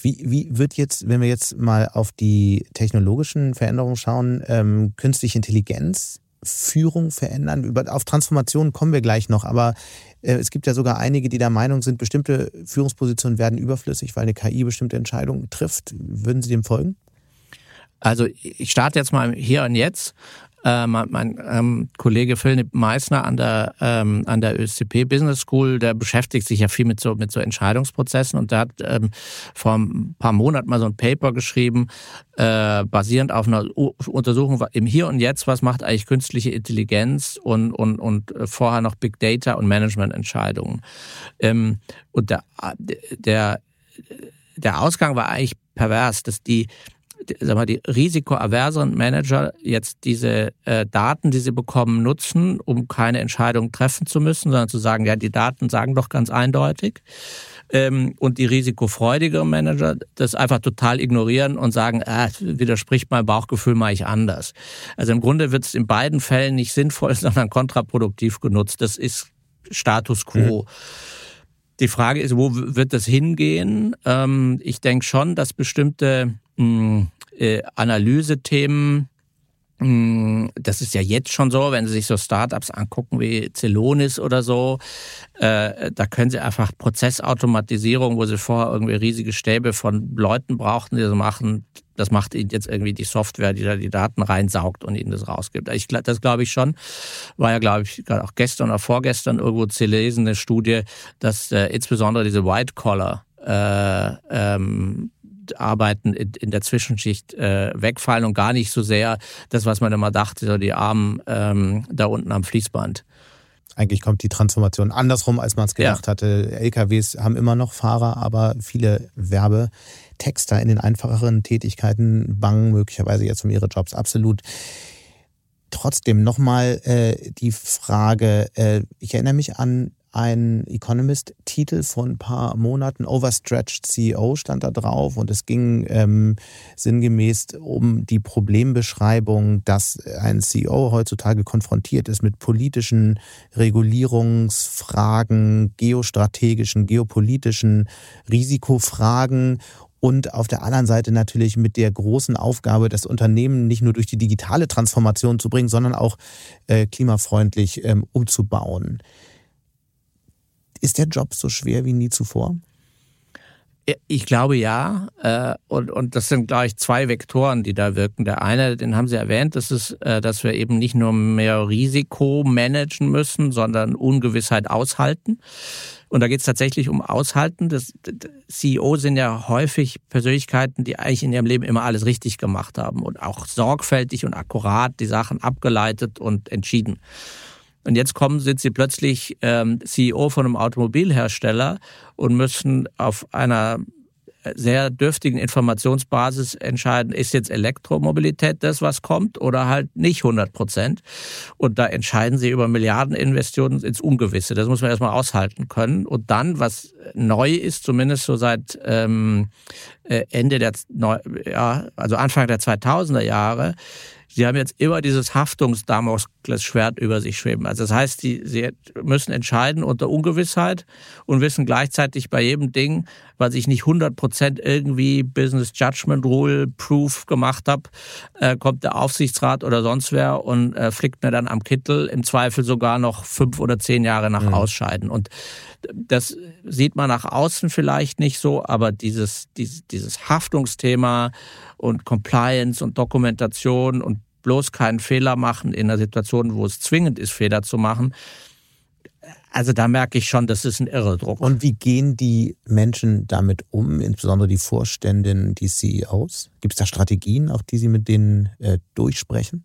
S2: Wie, wie wird jetzt, wenn wir jetzt mal auf die technologischen Veränderungen schauen, ähm, künstliche Intelligenz Führung verändern? Über, auf Transformationen kommen wir gleich noch, aber äh, es gibt ja sogar einige, die der Meinung sind, bestimmte Führungspositionen werden überflüssig, weil eine KI bestimmte Entscheidungen trifft. Würden Sie dem folgen?
S1: Also ich starte jetzt mal hier und jetzt äh, mein, mein ähm, Kollege Philipp Meissner an der, ähm, an der ÖSCP Business School, der beschäftigt sich ja viel mit so, mit so Entscheidungsprozessen und der hat ähm, vor ein paar Monaten mal so ein Paper geschrieben, äh, basierend auf einer Untersuchung im Hier und Jetzt, was macht eigentlich künstliche Intelligenz und, und, und vorher noch Big Data und Managemententscheidungen. Ähm, und der, der, der Ausgang war eigentlich pervers, dass die sag mal, die risikoaverseren Manager jetzt diese äh, Daten, die sie bekommen, nutzen, um keine Entscheidung treffen zu müssen, sondern zu sagen, ja, die Daten sagen doch ganz eindeutig. Ähm, und die risikofreudigeren Manager das einfach total ignorieren und sagen, ah, widerspricht mein Bauchgefühl, mache ich anders. Also im Grunde wird es in beiden Fällen nicht sinnvoll, sondern kontraproduktiv genutzt. Das ist Status quo. Mhm. Die Frage ist, wo wird das hingehen? Ähm, ich denke schon, dass bestimmte mh, äh, Analysethemen. Mm, das ist ja jetzt schon so, wenn Sie sich so Startups angucken wie Celonis oder so, äh, da können Sie einfach Prozessautomatisierung, wo Sie vorher irgendwie riesige Stäbe von Leuten brauchten, die das machen, das macht Ihnen jetzt irgendwie die Software, die da die Daten reinsaugt und Ihnen das rausgibt. Ich, das glaube ich schon. War ja, glaube ich, gerade auch gestern oder vorgestern irgendwo zu lesen, eine Studie, dass äh, insbesondere diese White-Collar äh, ähm, Arbeiten in, in der Zwischenschicht äh, wegfallen und gar nicht so sehr das, was man immer dachte, so die Armen ähm, da unten am Fließband.
S2: Eigentlich kommt die Transformation andersrum, als man es gedacht ja. hatte. LKWs haben immer noch Fahrer, aber viele Werbetexter in den einfacheren Tätigkeiten bangen möglicherweise jetzt um ihre Jobs. Absolut. Trotzdem nochmal äh, die Frage, äh, ich erinnere mich an ein Economist-Titel von ein paar Monaten, Overstretched CEO stand da drauf und es ging ähm, sinngemäß um die Problembeschreibung, dass ein CEO heutzutage konfrontiert ist mit politischen Regulierungsfragen, geostrategischen, geopolitischen Risikofragen und auf der anderen Seite natürlich mit der großen Aufgabe, das Unternehmen nicht nur durch die digitale Transformation zu bringen, sondern auch äh, klimafreundlich ähm, umzubauen. Ist der Job so schwer wie nie zuvor?
S1: Ich glaube ja. Äh, und, und das sind, glaube ich, zwei Vektoren, die da wirken. Der eine, den haben Sie erwähnt, das ist, äh, dass wir eben nicht nur mehr Risiko managen müssen, sondern Ungewissheit aushalten. Und da geht es tatsächlich um Aushalten. Das, CEO sind ja häufig Persönlichkeiten, die eigentlich in ihrem Leben immer alles richtig gemacht haben und auch sorgfältig und akkurat die Sachen abgeleitet und entschieden. Und jetzt kommen, sind sie plötzlich ähm, CEO von einem Automobilhersteller und müssen auf einer sehr dürftigen Informationsbasis entscheiden, ist jetzt Elektromobilität das, was kommt oder halt nicht 100 Prozent. Und da entscheiden sie über Milliardeninvestitionen ins Ungewisse. Das muss man erstmal aushalten können. Und dann, was neu ist, zumindest so seit ähm, äh, Ende der, ja, also Anfang der 2000er Jahre, Sie haben jetzt immer dieses Haftungsdamoklesschwert über sich schweben. Also das heißt, die, sie müssen entscheiden unter Ungewissheit und wissen gleichzeitig bei jedem Ding, was ich nicht 100 Prozent irgendwie Business Judgment Rule Proof gemacht habe, äh, kommt der Aufsichtsrat oder sonst wer und äh, flickt mir dann am Kittel, im Zweifel sogar noch fünf oder zehn Jahre nach mhm. Ausscheiden. Und das sieht man nach außen vielleicht nicht so, aber dieses, dieses, dieses Haftungsthema und Compliance und Dokumentation und bloß keinen Fehler machen in einer Situation, wo es zwingend ist, Fehler zu machen. Also da merke ich schon, das ist ein irre Druck.
S2: Und wie gehen die Menschen damit um, insbesondere die Vorständin, die CEOs? Gibt es da Strategien, auch die Sie mit denen äh, durchsprechen?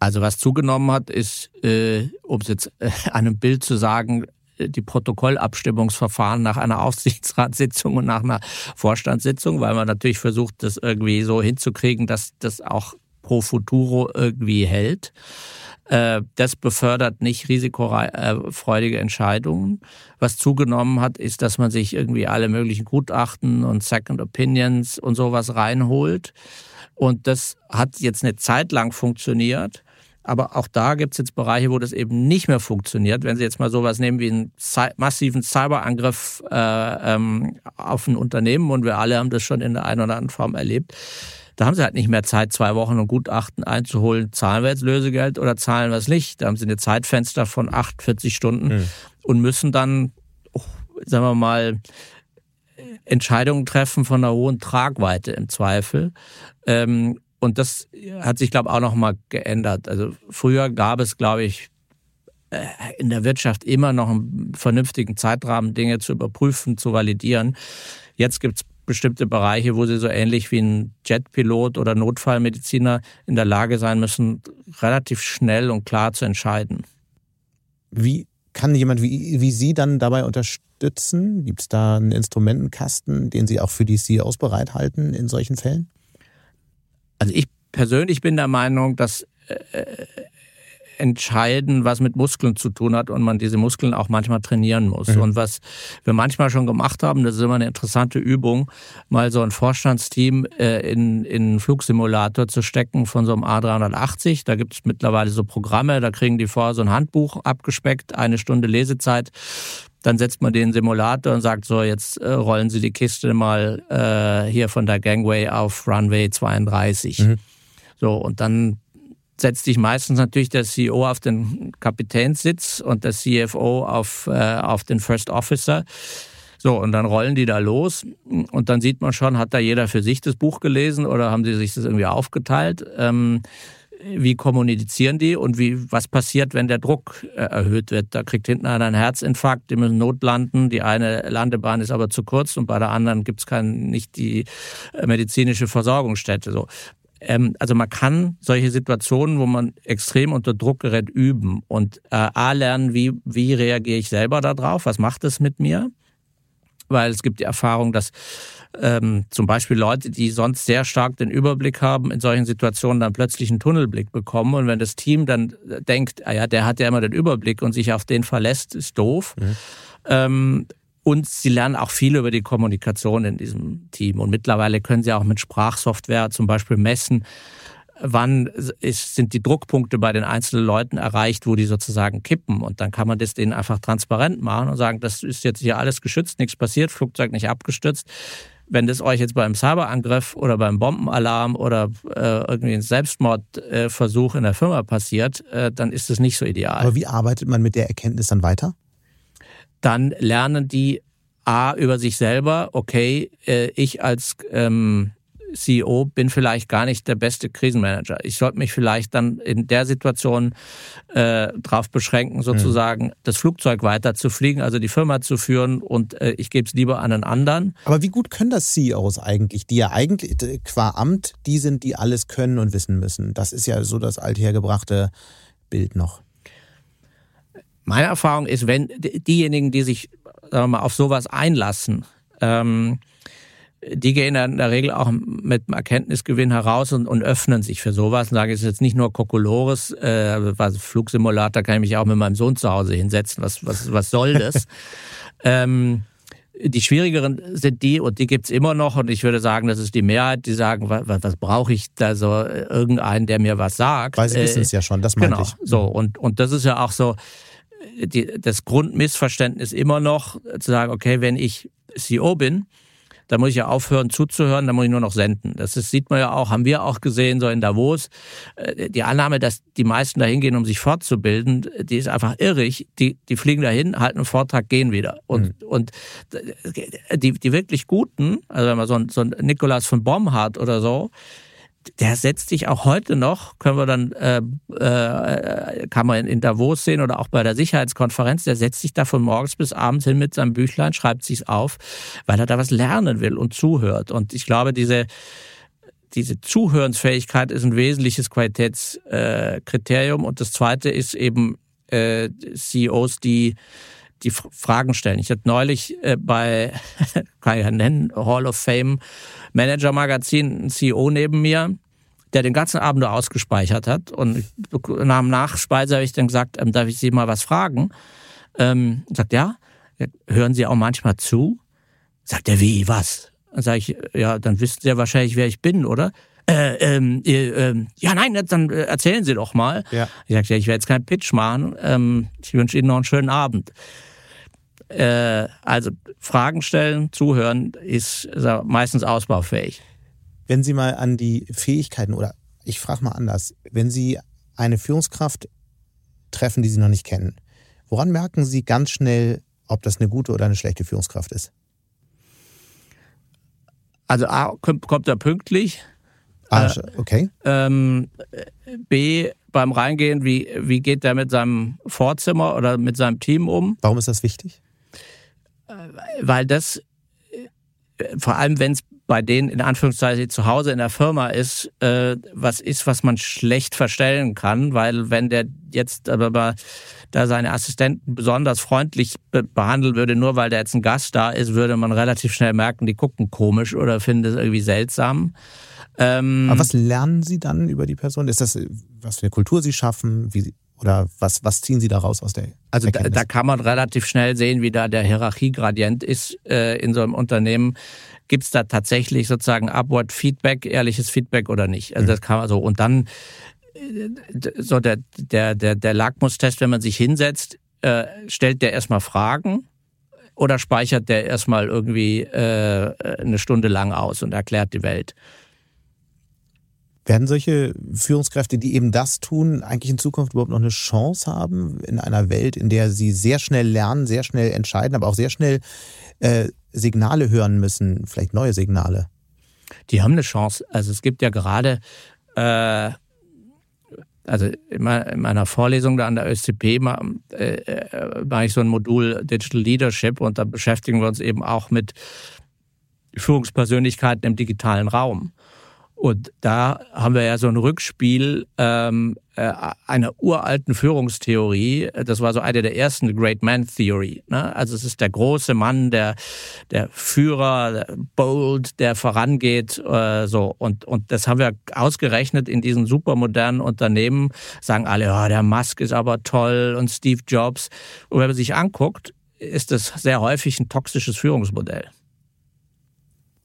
S1: Also was zugenommen hat, ist, äh, um es jetzt äh, einem Bild zu sagen, die Protokollabstimmungsverfahren nach einer Aufsichtsratssitzung und nach einer Vorstandssitzung, weil man natürlich versucht, das irgendwie so hinzukriegen, dass das auch pro futuro irgendwie hält. Äh, das befördert nicht risikofreudige Entscheidungen. Was zugenommen hat, ist, dass man sich irgendwie alle möglichen Gutachten und Second Opinions und sowas reinholt. Und das hat jetzt eine Zeit lang funktioniert. Aber auch da gibt es jetzt Bereiche, wo das eben nicht mehr funktioniert. Wenn Sie jetzt mal sowas nehmen wie einen massiven Cyberangriff äh, ähm, auf ein Unternehmen, und wir alle haben das schon in der einen oder anderen Form erlebt, da haben sie halt nicht mehr Zeit, zwei Wochen ein Gutachten einzuholen. Zahlen wir jetzt Lösegeld oder zahlen wir es nicht? Da haben sie eine Zeitfenster von 48 Stunden mhm. und müssen dann, oh, sagen wir mal, Entscheidungen treffen von einer hohen Tragweite im Zweifel. Ähm, und das hat sich, glaube ich, auch noch mal geändert. Also früher gab es, glaube ich, äh, in der Wirtschaft immer noch einen vernünftigen Zeitrahmen, Dinge zu überprüfen, zu validieren. Jetzt gibt es bestimmte Bereiche, wo sie so ähnlich wie ein Jetpilot oder Notfallmediziner in der Lage sein müssen, relativ schnell und klar zu entscheiden.
S2: Wie kann jemand wie, wie Sie dann dabei unterstützen? Gibt es da einen Instrumentenkasten, den Sie auch für die CEOs bereithalten in solchen Fällen?
S1: Also ich persönlich bin der Meinung, dass äh, entscheiden, was mit Muskeln zu tun hat und man diese Muskeln auch manchmal trainieren muss. Mhm. Und was wir manchmal schon gemacht haben, das ist immer eine interessante Übung, mal so ein Vorstandsteam äh, in, in einen Flugsimulator zu stecken von so einem A380. Da gibt es mittlerweile so Programme, da kriegen die vorher so ein Handbuch abgespeckt, eine Stunde Lesezeit. Dann setzt man den Simulator und sagt so, jetzt äh, rollen Sie die Kiste mal äh, hier von der Gangway auf Runway 32. Mhm. So, und dann setzt sich meistens natürlich der CEO auf den Kapitänssitz und der CFO auf, äh, auf den First Officer. So, und dann rollen die da los und dann sieht man schon, hat da jeder für sich das Buch gelesen oder haben sie sich das irgendwie aufgeteilt? Ähm, wie kommunizieren die und wie, was passiert, wenn der Druck äh, erhöht wird? Da kriegt hinten einer einen Herzinfarkt, die müssen notlanden, die eine Landebahn ist aber zu kurz und bei der anderen gibt es nicht die äh, medizinische Versorgungsstätte. So. Ähm, also man kann solche Situationen, wo man extrem unter Druck gerät, üben und äh, A lernen, wie, wie reagiere ich selber darauf, was macht es mit mir? Weil es gibt die Erfahrung, dass ähm, zum Beispiel Leute, die sonst sehr stark den Überblick haben, in solchen Situationen dann plötzlich einen Tunnelblick bekommen. Und wenn das Team dann denkt, ah ja, der hat ja immer den Überblick und sich auf den verlässt, ist doof. Mhm. Ähm, und sie lernen auch viel über die Kommunikation in diesem Team. Und mittlerweile können sie auch mit Sprachsoftware zum Beispiel messen, wann ist, sind die Druckpunkte bei den einzelnen Leuten erreicht, wo die sozusagen kippen. Und dann kann man das denen einfach transparent machen und sagen, das ist jetzt hier alles geschützt, nichts passiert, Flugzeug nicht abgestürzt. Wenn das euch jetzt beim Cyberangriff oder beim Bombenalarm oder äh, irgendwie ein Selbstmordversuch in der Firma passiert, äh, dann ist das nicht so ideal.
S2: Aber wie arbeitet man mit der Erkenntnis dann weiter?
S1: Dann lernen die A über sich selber, okay, äh, ich als ähm, CEO bin vielleicht gar nicht der beste Krisenmanager. Ich sollte mich vielleicht dann in der Situation äh, darauf beschränken, sozusagen mhm. das Flugzeug weiter zu fliegen, also die Firma zu führen und äh, ich gebe es lieber an einen anderen.
S2: Aber wie gut können das CEOs eigentlich, die ja eigentlich qua Amt die sind, die alles können und wissen müssen? Das ist ja so das althergebrachte Bild noch.
S1: Meine Erfahrung ist, wenn diejenigen, die sich sagen wir mal, auf sowas einlassen, ähm, die gehen in der Regel auch mit einem Erkenntnisgewinn heraus und, und öffnen sich für sowas und sagen, es ist jetzt nicht nur Kokolores, äh, was Flugsimulator kann ich mich auch mit meinem Sohn zu Hause hinsetzen, was, was, was soll das? ähm, die schwierigeren sind die, und die gibt's immer noch, und ich würde sagen, das ist die Mehrheit, die sagen, was, was brauche ich da so, irgendeinen, der mir was sagt.
S2: Weil sie wissen es ja schon, das meinte
S1: genau, ich. So, und, und das ist ja auch so, die, das Grundmissverständnis immer noch zu sagen, okay, wenn ich CEO bin, dann muss ich ja aufhören zuzuhören, dann muss ich nur noch senden. Das ist, sieht man ja auch, haben wir auch gesehen, so in Davos. Äh, die Annahme, dass die meisten dahin gehen, um sich fortzubilden, die ist einfach irrig. Die, die fliegen dahin, halten einen Vortrag, gehen wieder. Und, mhm. und die, die wirklich Guten, also wenn man so ein, so ein Nikolaus von Bomhardt oder so, der setzt sich auch heute noch, können wir dann, äh, äh, kann man in Davos sehen oder auch bei der Sicherheitskonferenz, der setzt sich da von morgens bis abends hin mit seinem Büchlein, schreibt sich's auf, weil er da was lernen will und zuhört. Und ich glaube, diese, diese Zuhörensfähigkeit ist ein wesentliches Qualitätskriterium. Und das zweite ist eben äh, CEOs, die die Fragen stellen. Ich hatte neulich äh, bei, kann ich ja nennen, Hall of Fame Manager Magazin einen CEO neben mir, der den ganzen Abend nur ausgespeichert hat. Und nach dem Nachspeise habe ich dann gesagt, ähm, darf ich Sie mal was fragen? Ähm, sagt, ja, hören Sie auch manchmal zu? Sagt er, wie, was? Dann sage ich, ja, dann wissen Sie ja wahrscheinlich, wer ich bin, oder? Äh, ähm, äh, äh, ja, nein, dann erzählen Sie doch mal. Ja. Ich sage, ja, ich werde jetzt keinen Pitch machen. Ähm, ich wünsche Ihnen noch einen schönen Abend. Äh, also Fragen stellen, zuhören ist, ist meistens ausbaufähig.
S2: Wenn Sie mal an die Fähigkeiten oder ich frage mal anders, wenn Sie eine Führungskraft treffen, die Sie noch nicht kennen, woran merken Sie ganz schnell, ob das eine gute oder eine schlechte Führungskraft ist?
S1: Also A, kommt er pünktlich.
S2: Ah, okay.
S1: Ähm, B, beim Reingehen, wie, wie geht der mit seinem Vorzimmer oder mit seinem Team um?
S2: Warum ist das wichtig?
S1: Weil das, vor allem wenn es bei denen in Anführungszeichen zu Hause in der Firma ist, äh, was ist, was man schlecht verstellen kann, weil wenn der jetzt aber da seine Assistenten besonders freundlich be behandeln würde, nur weil der jetzt ein Gast da ist, würde man relativ schnell merken, die gucken komisch oder finden es irgendwie seltsam.
S2: Ähm, aber was lernen Sie dann über die Person? Ist das, was für eine Kultur Sie schaffen? Wie, oder was, was ziehen Sie daraus aus der
S1: Also da, da, kann man relativ schnell sehen, wie da der Hierarchiegradient ist äh, in so einem Unternehmen gibt es da tatsächlich sozusagen Upward Feedback, ehrliches Feedback oder nicht. Also mhm. das kann man so. Und dann äh, so der, der, der, der Lackmustest, wenn man sich hinsetzt, äh, stellt der erstmal Fragen oder speichert der erstmal irgendwie äh, eine Stunde lang aus und erklärt die Welt.
S2: Werden solche Führungskräfte, die eben das tun, eigentlich in Zukunft überhaupt noch eine Chance haben in einer Welt, in der sie sehr schnell lernen, sehr schnell entscheiden, aber auch sehr schnell äh, Signale hören müssen, vielleicht neue Signale?
S1: Die haben eine Chance. Also es gibt ja gerade, äh, also in meiner Vorlesung da an der ÖSCP mache äh, äh, mach ich so ein Modul Digital Leadership und da beschäftigen wir uns eben auch mit Führungspersönlichkeiten im digitalen Raum. Und da haben wir ja so ein Rückspiel ähm, äh, einer uralten Führungstheorie. Das war so eine der ersten Great Man Theory. Ne? Also es ist der große Mann, der der Führer, der bold, der vorangeht. Äh, so und und das haben wir ausgerechnet in diesen supermodernen Unternehmen. Sagen alle, oh, der Musk ist aber toll und Steve Jobs. Und wenn man sich anguckt, ist das sehr häufig ein toxisches Führungsmodell.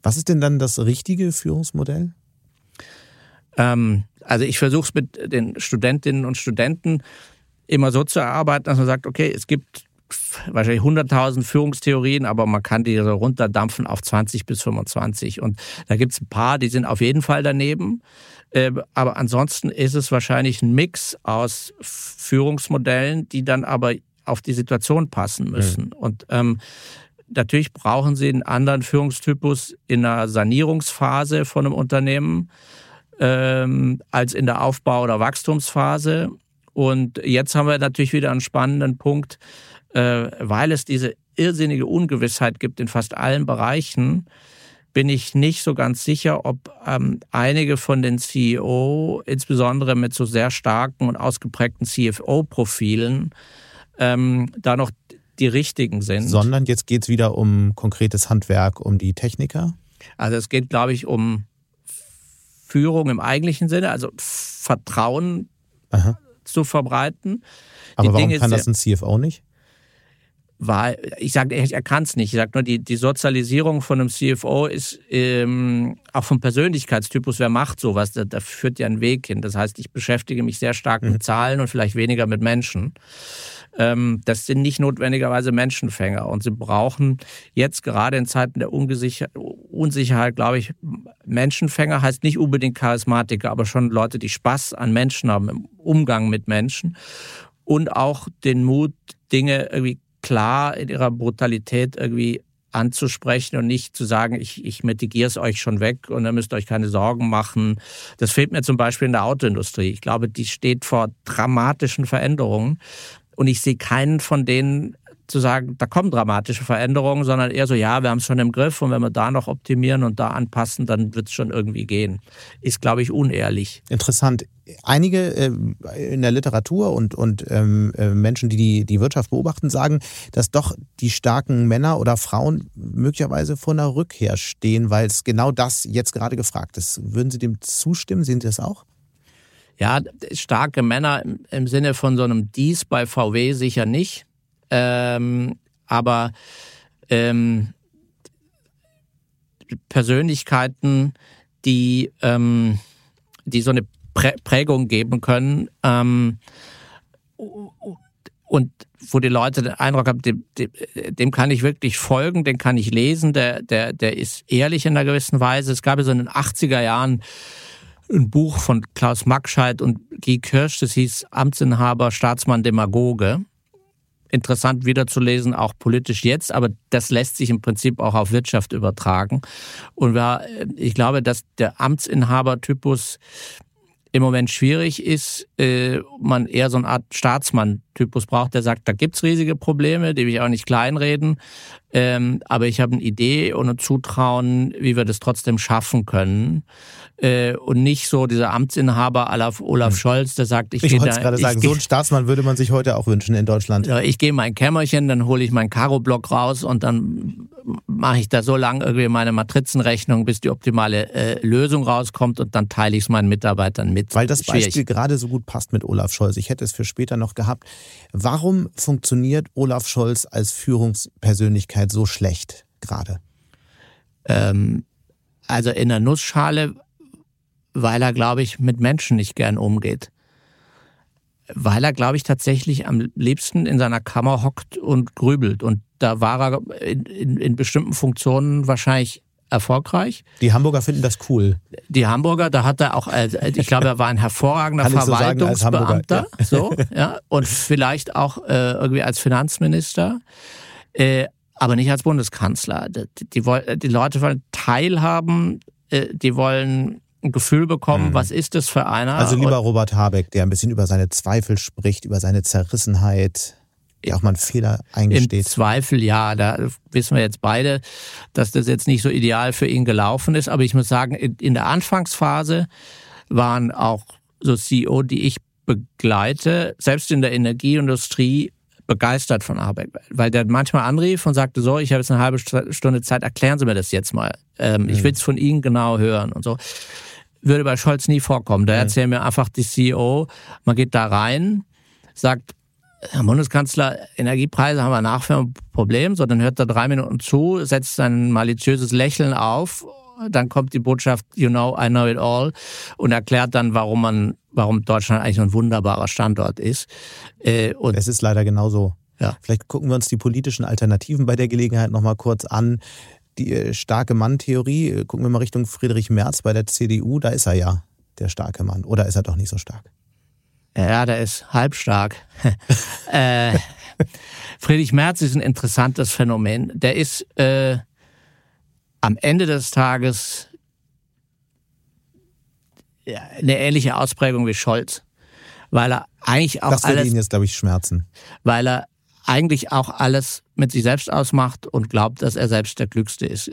S2: Was ist denn dann das richtige Führungsmodell?
S1: Ähm, also ich versuche es mit den Studentinnen und Studenten immer so zu erarbeiten, dass man sagt, okay, es gibt wahrscheinlich 100.000 Führungstheorien, aber man kann die so runterdampfen auf 20 bis 25. Und da gibt es ein paar, die sind auf jeden Fall daneben. Ähm, aber ansonsten ist es wahrscheinlich ein Mix aus Führungsmodellen, die dann aber auf die Situation passen müssen. Mhm. Und ähm, natürlich brauchen sie einen anderen Führungstypus in einer Sanierungsphase von einem Unternehmen ähm, als in der Aufbau- oder Wachstumsphase. Und jetzt haben wir natürlich wieder einen spannenden Punkt, äh, weil es diese irrsinnige Ungewissheit gibt in fast allen Bereichen, bin ich nicht so ganz sicher, ob ähm, einige von den CEO, insbesondere mit so sehr starken und ausgeprägten CFO-Profilen, ähm, da noch die richtigen sind.
S2: Sondern jetzt geht es wieder um konkretes Handwerk, um die Techniker?
S1: Also es geht, glaube ich, um Führung im eigentlichen Sinne, also Vertrauen Aha. zu verbreiten.
S2: Aber die warum Dinge kann das ein CFO nicht?
S1: Weil, ich sage, er kann es nicht. Ich sage nur, die, die Sozialisierung von einem CFO ist ähm, auch vom Persönlichkeitstypus, wer macht sowas, da, da führt ja ein Weg hin. Das heißt, ich beschäftige mich sehr stark mhm. mit Zahlen und vielleicht weniger mit Menschen. Ähm, das sind nicht notwendigerweise Menschenfänger. Und sie brauchen jetzt gerade in Zeiten der Unsicherheit, glaube ich, Menschenfänger heißt nicht unbedingt Charismatiker, aber schon Leute, die Spaß an Menschen haben, im Umgang mit Menschen. Und auch den Mut, Dinge irgendwie klar in ihrer Brutalität irgendwie anzusprechen und nicht zu sagen, ich, ich mitigiere es euch schon weg und dann müsst ihr euch keine Sorgen machen. Das fehlt mir zum Beispiel in der Autoindustrie. Ich glaube, die steht vor dramatischen Veränderungen. Und ich sehe keinen von denen zu sagen, da kommen dramatische Veränderungen, sondern eher so, ja, wir haben es schon im Griff und wenn wir da noch optimieren und da anpassen, dann wird es schon irgendwie gehen. Ist, glaube ich, unehrlich.
S2: Interessant. Einige äh, in der Literatur und, und ähm, äh, Menschen, die, die die Wirtschaft beobachten, sagen, dass doch die starken Männer oder Frauen möglicherweise vor einer Rückkehr stehen, weil es genau das jetzt gerade gefragt ist. Würden Sie dem zustimmen? Sehen Sie das auch?
S1: Ja, starke Männer im Sinne von so einem Dies bei VW sicher nicht. Ähm, aber ähm, Persönlichkeiten, die, ähm, die so eine Prägung geben können ähm, und wo die Leute den Eindruck haben, dem, dem, dem, kann ich wirklich folgen, den kann ich lesen, der, der, der ist ehrlich in einer gewissen Weise. Es gab ja so in den 80er Jahren ein Buch von Klaus Maxscheid und Guy Kirsch, das hieß Amtsinhaber, Staatsmann, Demagoge. Interessant wiederzulesen, auch politisch jetzt, aber das lässt sich im Prinzip auch auf Wirtschaft übertragen. Und wir, ich glaube, dass der Amtsinhaber-Typus im Moment schwierig ist, äh, man eher so eine Art Staatsmann-Typus braucht, der sagt, da gibt's riesige Probleme, die will ich auch nicht kleinreden, ähm, aber ich habe eine Idee und ein Zutrauen, wie wir das trotzdem schaffen können. Äh, und nicht so dieser Amtsinhaber aller Olaf hm. Scholz, der sagt,
S2: ich, ich wollte gerade sagen, so ein Staatsmann würde man sich heute auch wünschen in Deutschland.
S1: Ja, ich gehe mein Kämmerchen, dann hole ich meinen Karo-Block raus und dann mache ich da so lange irgendwie meine Matrizenrechnung, bis die optimale äh, Lösung rauskommt und dann teile ich es meinen Mitarbeitern mit.
S2: Weil das Schwierig. Beispiel gerade so gut passt mit Olaf Scholz. Ich hätte es für später noch gehabt. Warum funktioniert Olaf Scholz als Führungspersönlichkeit so schlecht gerade?
S1: Ähm, also in der Nussschale weil er, glaube ich, mit Menschen nicht gern umgeht. Weil er, glaube ich, tatsächlich am liebsten in seiner Kammer hockt und grübelt. Und da war er in, in, in bestimmten Funktionen wahrscheinlich erfolgreich.
S2: Die Hamburger finden das cool.
S1: Die Hamburger, da hat er auch, ich glaube, er war ein hervorragender Verwaltungsbeamter, so, ja. so, ja, und vielleicht auch äh, irgendwie als Finanzminister, äh, aber nicht als Bundeskanzler. Die, die, die Leute wollen teilhaben, äh, die wollen ein Gefühl bekommen, mhm. was ist das für einer.
S2: Also lieber Und, Robert Habeck, der ein bisschen über seine Zweifel spricht, über seine Zerrissenheit, der auch mal einen Fehler eingesteht. Im
S1: Zweifel, ja, da wissen wir jetzt beide, dass das jetzt nicht so ideal für ihn gelaufen ist. Aber ich muss sagen, in der Anfangsphase waren auch so CEO, die ich begleite, selbst in der Energieindustrie, begeistert von Habeck, weil der manchmal anrief und sagte so, ich habe jetzt eine halbe Stunde Zeit, erklären Sie mir das jetzt mal. Ähm, mhm. Ich will es von Ihnen genau hören und so würde bei Scholz nie vorkommen. Da erzählen mir einfach die CEO, man geht da rein, sagt, Herr Bundeskanzler, Energiepreise haben wir nach für ein Problem, so dann hört er drei Minuten zu, setzt sein maliziöses Lächeln auf, dann kommt die Botschaft, you know, I know it all und erklärt dann, warum man, warum Deutschland eigentlich ein wunderbarer Standort ist.
S2: Äh, und es ist leider genauso. Ja. Vielleicht gucken wir uns die politischen Alternativen bei der Gelegenheit nochmal kurz an die äh, starke Mann-Theorie, äh, gucken wir mal Richtung Friedrich Merz bei der CDU, da ist er ja der starke Mann. Oder ist er doch nicht so stark?
S1: Ja, der ist halbstark. äh, Friedrich Merz ist ein interessantes Phänomen. Der ist äh, am Ende des Tages eine ähnliche Ausprägung wie Scholz. Weil er eigentlich auch
S2: das
S1: alles.
S2: Ihn jetzt, glaube ich, schmerzen.
S1: Weil er eigentlich auch alles mit sich selbst ausmacht und glaubt, dass er selbst der Klügste ist.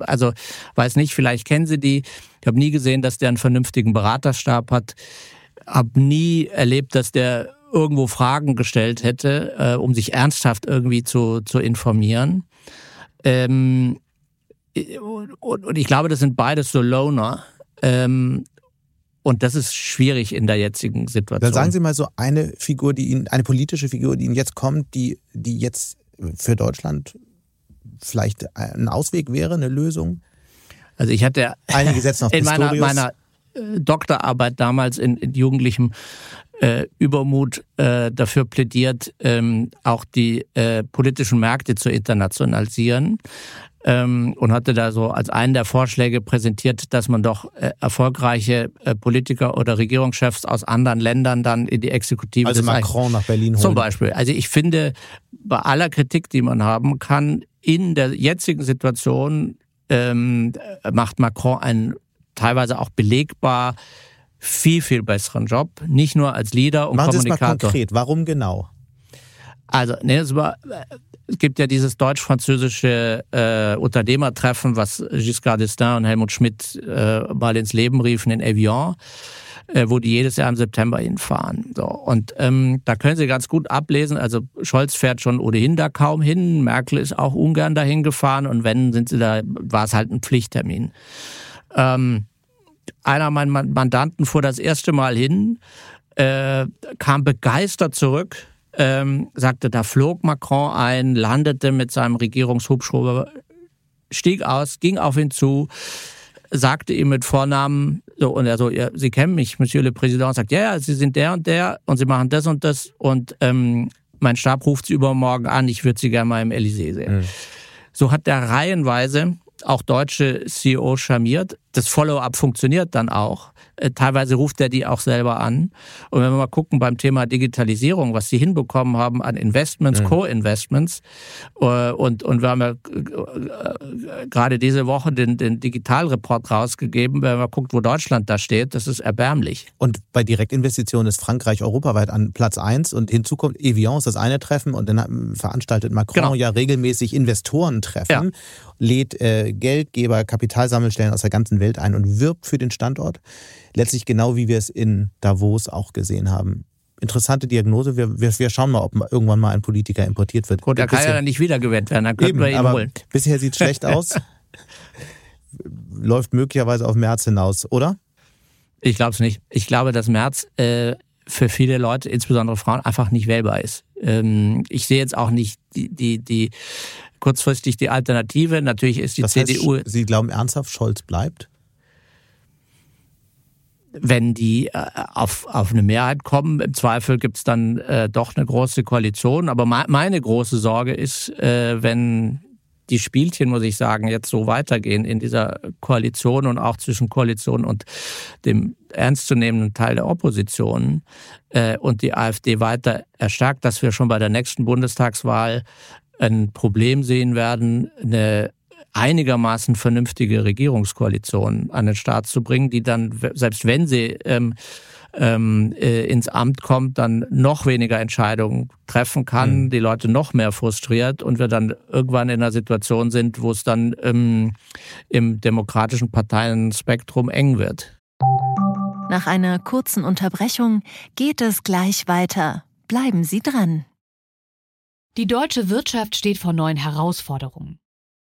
S1: Also weiß nicht, vielleicht kennen Sie die. Ich habe nie gesehen, dass der einen vernünftigen Beraterstab hat. Hab nie erlebt, dass der irgendwo Fragen gestellt hätte, äh, um sich ernsthaft irgendwie zu, zu informieren. Ähm, und, und ich glaube, das sind beides so Loner. Ähm, und das ist schwierig in der jetzigen Situation.
S2: Dann sagen Sie mal so eine Figur, die Ihnen, eine politische Figur, die Ihnen jetzt kommt, die, die jetzt für Deutschland vielleicht ein Ausweg wäre, eine Lösung?
S1: Also ich hatte
S2: einige setzen auf
S1: in meiner, meiner äh, Doktorarbeit damals in, in jugendlichem äh, Übermut äh, dafür plädiert, ähm, auch die äh, politischen Märkte zu internationalisieren ähm, und hatte da so als einen der Vorschläge präsentiert, dass man doch äh, erfolgreiche äh, Politiker oder Regierungschefs aus anderen Ländern dann in die Exekutive
S2: also Macron nach Berlin holen.
S1: Zum Beispiel. Also ich finde, bei aller Kritik, die man haben kann, in der jetzigen Situation ähm, macht Macron einen teilweise auch belegbar viel, viel besseren Job. Nicht nur als Leader und
S2: Machen
S1: Kommunikator.
S2: Sie es mal konkret. Warum genau?
S1: Also, nee, es, war, es gibt ja dieses deutsch-französische äh, Unternehmertreffen, was Giscard d'Estaing und Helmut Schmidt äh, mal ins Leben riefen in Evian äh, wo die jedes Jahr im September hinfahren. So, und ähm, da können Sie ganz gut ablesen, also Scholz fährt schon ohnehin da kaum hin, Merkel ist auch ungern dahin gefahren und wenn, sind sie da, war es halt ein Pflichttermin. Ähm, einer meiner Mandanten fuhr das erste Mal hin, äh, kam begeistert zurück, ähm, sagte, da flog Macron ein, landete mit seinem Regierungshubschrauber, stieg aus, ging auf ihn zu, sagte ihm mit Vornamen, so, und er so, ja, Sie kennen mich, Monsieur le Président, sagt, ja, ja, Sie sind der und der und Sie machen das und das und ähm, mein Stab ruft Sie übermorgen an, ich würde Sie gerne mal im Elysée sehen. Mhm. So hat der reihenweise auch deutsche CEO charmiert. Das Follow-up funktioniert dann auch. Äh, teilweise ruft er die auch selber an. Und wenn wir mal gucken beim Thema Digitalisierung, was sie hinbekommen haben an Investments, mhm. Co-Investments, äh, und, und wir haben ja äh, gerade diese Woche den, den Digitalreport rausgegeben, wenn man guckt, wo Deutschland da steht, das ist erbärmlich.
S2: Und bei Direktinvestitionen ist Frankreich europaweit an Platz eins und hinzu kommt Evian ist das eine Treffen und dann veranstaltet Macron genau. ja regelmäßig Investorentreffen, ja. lädt äh, Geldgeber, Kapitalsammelstellen aus der ganzen Welt ein und wirbt für den Standort letztlich genau wie wir es in Davos auch gesehen haben. Interessante Diagnose. Wir, wir, wir schauen mal, ob irgendwann mal ein Politiker importiert wird.
S1: Gut,
S2: der
S1: kann ja dann nicht wiedergewählt werden, dann können wir ihn aber holen.
S2: Bisher sieht es schlecht aus. Läuft möglicherweise auf März hinaus, oder?
S1: Ich glaube es nicht. Ich glaube, dass März äh, für viele Leute, insbesondere Frauen, einfach nicht wählbar ist. Ähm, ich sehe jetzt auch nicht die, die, die kurzfristig die Alternative. Natürlich ist die das CDU.
S2: Heißt, Sie glauben ernsthaft, Scholz bleibt?
S1: Wenn die äh, auf, auf eine Mehrheit kommen, im Zweifel gibt's dann äh, doch eine große Koalition. Aber meine große Sorge ist, äh, wenn die Spielchen, muss ich sagen, jetzt so weitergehen in dieser Koalition und auch zwischen Koalition und dem ernstzunehmenden Teil der Opposition äh, und die AfD weiter erstarkt, dass wir schon bei der nächsten Bundestagswahl ein Problem sehen werden, eine einigermaßen vernünftige Regierungskoalition an den Start zu bringen, die dann, selbst wenn sie ähm, ähm, äh, ins Amt kommt, dann noch weniger Entscheidungen treffen kann, mhm. die Leute noch mehr frustriert und wir dann irgendwann in einer Situation sind, wo es dann ähm, im demokratischen Parteienspektrum eng wird.
S4: Nach einer kurzen Unterbrechung geht es gleich weiter. Bleiben Sie dran.
S5: Die deutsche Wirtschaft steht vor neuen Herausforderungen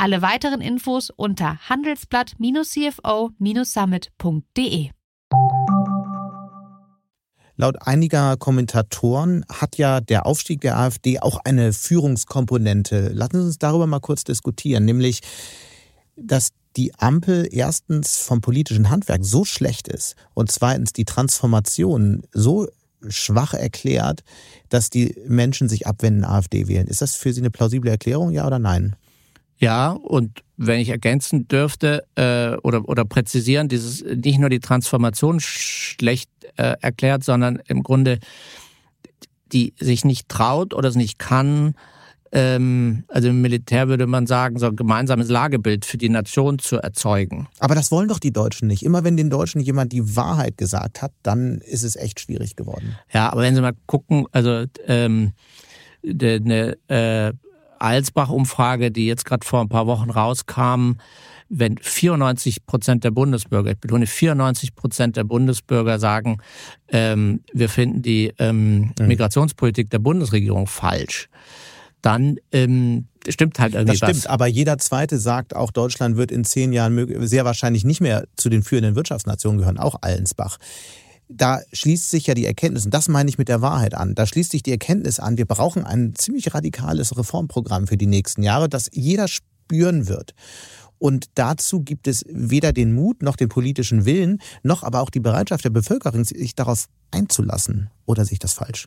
S5: Alle weiteren Infos unter handelsblatt-cfo-summit.de.
S2: Laut einiger Kommentatoren hat ja der Aufstieg der AfD auch eine Führungskomponente. Lassen Sie uns darüber mal kurz diskutieren, nämlich, dass die Ampel erstens vom politischen Handwerk so schlecht ist und zweitens die Transformation so schwach erklärt, dass die Menschen sich abwenden, AfD wählen. Ist das für Sie eine plausible Erklärung, ja oder nein?
S1: Ja, und wenn ich ergänzen dürfte äh, oder, oder präzisieren, dieses nicht nur die Transformation schlecht äh, erklärt, sondern im Grunde die sich nicht traut oder es nicht kann, ähm, also im Militär würde man sagen, so ein gemeinsames Lagebild für die Nation zu erzeugen.
S2: Aber das wollen doch die Deutschen nicht. Immer wenn den Deutschen jemand die Wahrheit gesagt hat, dann ist es echt schwierig geworden.
S1: Ja, aber wenn Sie mal gucken, also ähm, eine äh, Alsbach-Umfrage, die jetzt gerade vor ein paar Wochen rauskam, wenn 94 Prozent der Bundesbürger, ich betone 94 Prozent der Bundesbürger sagen, ähm, wir finden die ähm. Migrationspolitik der Bundesregierung falsch, dann ähm, stimmt halt irgendwie
S2: das stimmt, was. aber jeder Zweite sagt, auch Deutschland wird in zehn Jahren sehr wahrscheinlich nicht mehr zu den führenden Wirtschaftsnationen gehören, auch Allensbach da schließt sich ja die Erkenntnis, und das meine ich mit der Wahrheit an, da schließt sich die Erkenntnis an, wir brauchen ein ziemlich radikales Reformprogramm für die nächsten Jahre, das jeder spüren wird. Und dazu gibt es weder den Mut noch den politischen Willen, noch aber auch die Bereitschaft der Bevölkerung, sich darauf einzulassen. Oder sehe ich das falsch?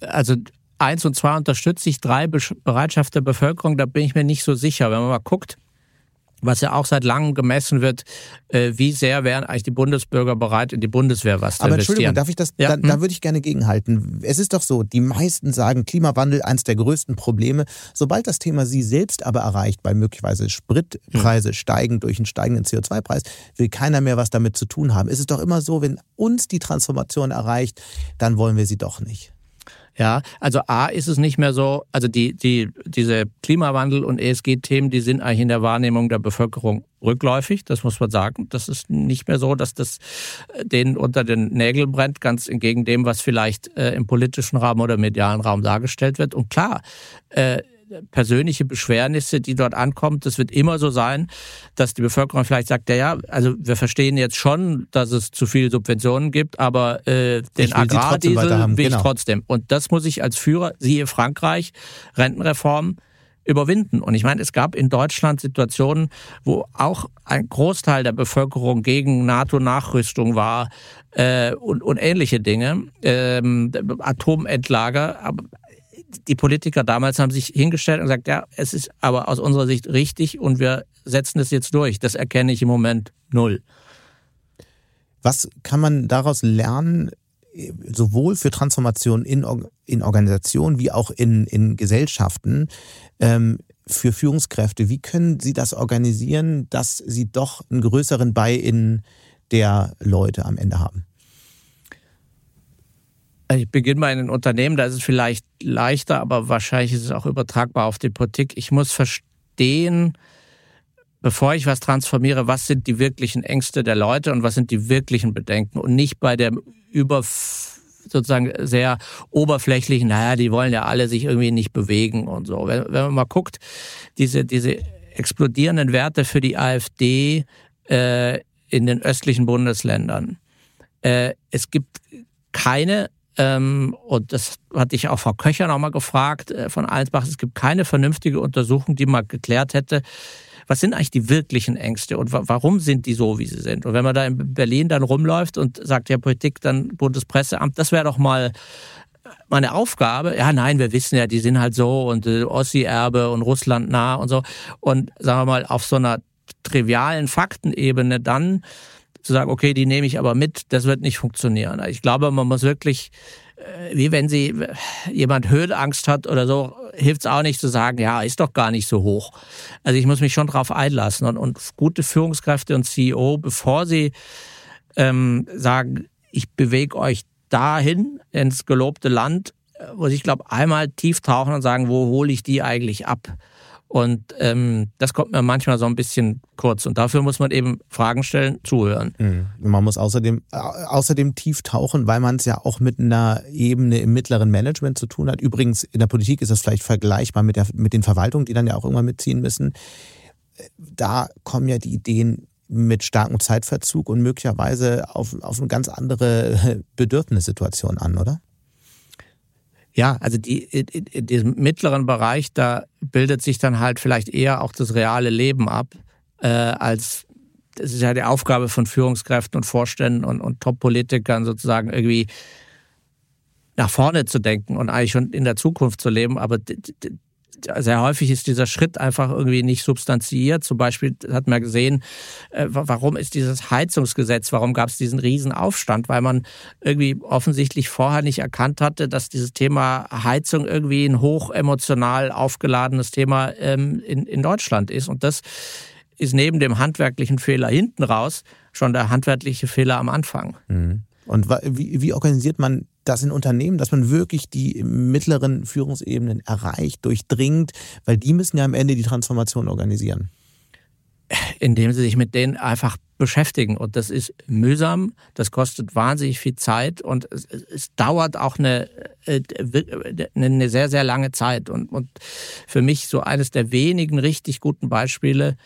S1: Also eins und zwei unterstütze ich, drei Bereitschaft der Bevölkerung, da bin ich mir nicht so sicher. Wenn man mal guckt, was ja auch seit langem gemessen wird, äh, wie sehr wären eigentlich die Bundesbürger bereit, in die Bundeswehr was zu
S2: Aber
S1: investieren.
S2: Entschuldigung, darf ich das,
S1: Ja,
S2: da, da
S1: hm?
S2: würde ich gerne gegenhalten. Es ist doch so, die meisten sagen, Klimawandel eines der größten Probleme. Sobald das Thema sie selbst aber erreicht, weil möglicherweise Spritpreise
S1: Hm.
S2: steigen durch einen steigenden CO2-Preis, will keiner mehr was damit zu tun haben. Es ist doch immer so, wenn uns die Transformation erreicht, dann wollen wir sie doch nicht.
S1: Ja, also A ist es nicht mehr so, also die, die, diese Klimawandel- und ESG-Themen, die sind eigentlich in der Wahrnehmung der Bevölkerung rückläufig, das muss man sagen. Das ist nicht mehr so, dass das äh, denen unter den Nägeln brennt, ganz entgegen dem, was vielleicht äh, im politischen Raum oder medialen Raum dargestellt wird. Und klar, äh, persönliche Beschwernisse, die dort ankommen, das wird immer so sein, dass die Bevölkerung vielleicht sagt, ja, ja, also wir verstehen jetzt schon, dass es zu viele Subventionen gibt, aber äh, den
S2: Ich will
S1: Agrardiesel will ich
S2: genau.
S1: trotzdem. Und das muss ich als Führer, siehe Frankreich, Rentenreform, überwinden. Und ich meine, es gab in Deutschland Situationen, wo auch ein Großteil der Bevölkerung gegen NATO-Nachrüstung war äh, und, und ähnliche Dinge, ähm, Atomentlager. Aber die Politiker damals haben sich hingestellt und gesagt, ja, es ist aber aus unserer Sicht richtig und wir setzen es jetzt durch. Das erkenne ich im Moment null.
S2: Was kann man daraus lernen, sowohl für Transformation in, in Organisationen wie auch in, in Gesellschaften, ähm, für Führungskräfte? Wie können sie das organisieren, dass sie doch einen größeren Buy-in der Leute am Ende haben?
S1: Ich beginne mal in den Unternehmen, da ist es vielleicht leichter, aber wahrscheinlich ist es auch übertragbar auf die Politik. Ich muss verstehen, bevor ich was transformiere, was sind die wirklichen Ängste der Leute und was sind die wirklichen Bedenken und nicht bei der über sozusagen sehr oberflächlichen, naja, die wollen ja alle sich irgendwie nicht bewegen und so. Wenn, wenn man mal guckt, diese, diese explodierenden Werte für die AfD äh, in den östlichen Bundesländern. Äh, es gibt keine ähm, und das hatte ich auch Frau Köcher noch mal gefragt äh, von Allensbach. Es gibt keine vernünftige Untersuchung, die mal geklärt hätte, was sind eigentlich die wirklichen Ängste und wa warum sind die so, wie sie sind? Und wenn man da in Berlin dann rumläuft und sagt, ja, Politik, dann Bundespresseamt, das wäre doch mal meine Aufgabe. Ja, nein, wir wissen ja, die sind halt so und äh, Ossi-Erbe und Russland nah und so. Und sagen wir mal, auf so einer trivialen Faktenebene dann zu sagen, okay, die nehme ich aber mit, das wird nicht funktionieren. Ich glaube, man muss wirklich, äh, wie wenn sie äh, jemand Höhenangst hat oder so, hilft es auch nicht zu sagen, ja, ist doch gar nicht so hoch. Also ich muss mich schon drauf einlassen und, und gute Führungskräfte und CEO, bevor sie ähm, sagen, ich bewege euch dahin ins gelobte Land, äh, muss ich glaube einmal tief tauchen und sagen, wo hole ich die eigentlich ab? Und ähm, das kommt mir manchmal so ein bisschen kurz. Und dafür muss man eben Fragen stellen, zuhören.
S2: Mhm. Man muss außerdem, außerdem tief tauchen, weil man es ja auch mit einer Ebene im mittleren Management zu tun hat. Übrigens, in der Politik ist das vielleicht vergleichbar mit, der, mit den Verwaltungen, die dann ja auch irgendwann mitziehen müssen. Da kommen ja die Ideen mit starkem Zeitverzug und möglicherweise auf, auf eine ganz andere Bedürfnissituation an, oder?
S1: Ja, also die, in, in diesem mittleren Bereich, da bildet sich dann halt vielleicht eher auch das reale Leben ab, äh, als das ist ja die Aufgabe von Führungskräften und Vorständen und, und Top-Politikern sozusagen irgendwie nach vorne zu denken und eigentlich schon in der Zukunft zu leben. Aber sehr häufig ist dieser Schritt einfach irgendwie nicht substanziiert. Zum Beispiel hat man gesehen, äh, warum ist dieses Heizungsgesetz, warum gab es diesen Riesenaufstand? Weil man irgendwie offensichtlich vorher nicht erkannt hatte, dass dieses Thema Heizung irgendwie ein hoch emotional aufgeladenes Thema ähm, in, in Deutschland ist. Und das ist neben dem handwerklichen Fehler hinten raus schon der handwerkliche Fehler am Anfang.
S2: Mhm. Und wie, wie organisiert man das in Unternehmen, dass man wirklich die mittleren Führungsebenen erreicht, durchdringt, weil die müssen ja am Ende die Transformation organisieren.
S1: Indem sie sich mit denen einfach beschäftigen. Und das ist mühsam, das kostet wahnsinnig viel Zeit und es, es dauert auch eine, eine sehr, sehr lange Zeit. Und, und für mich so eines der wenigen richtig guten Beispiele,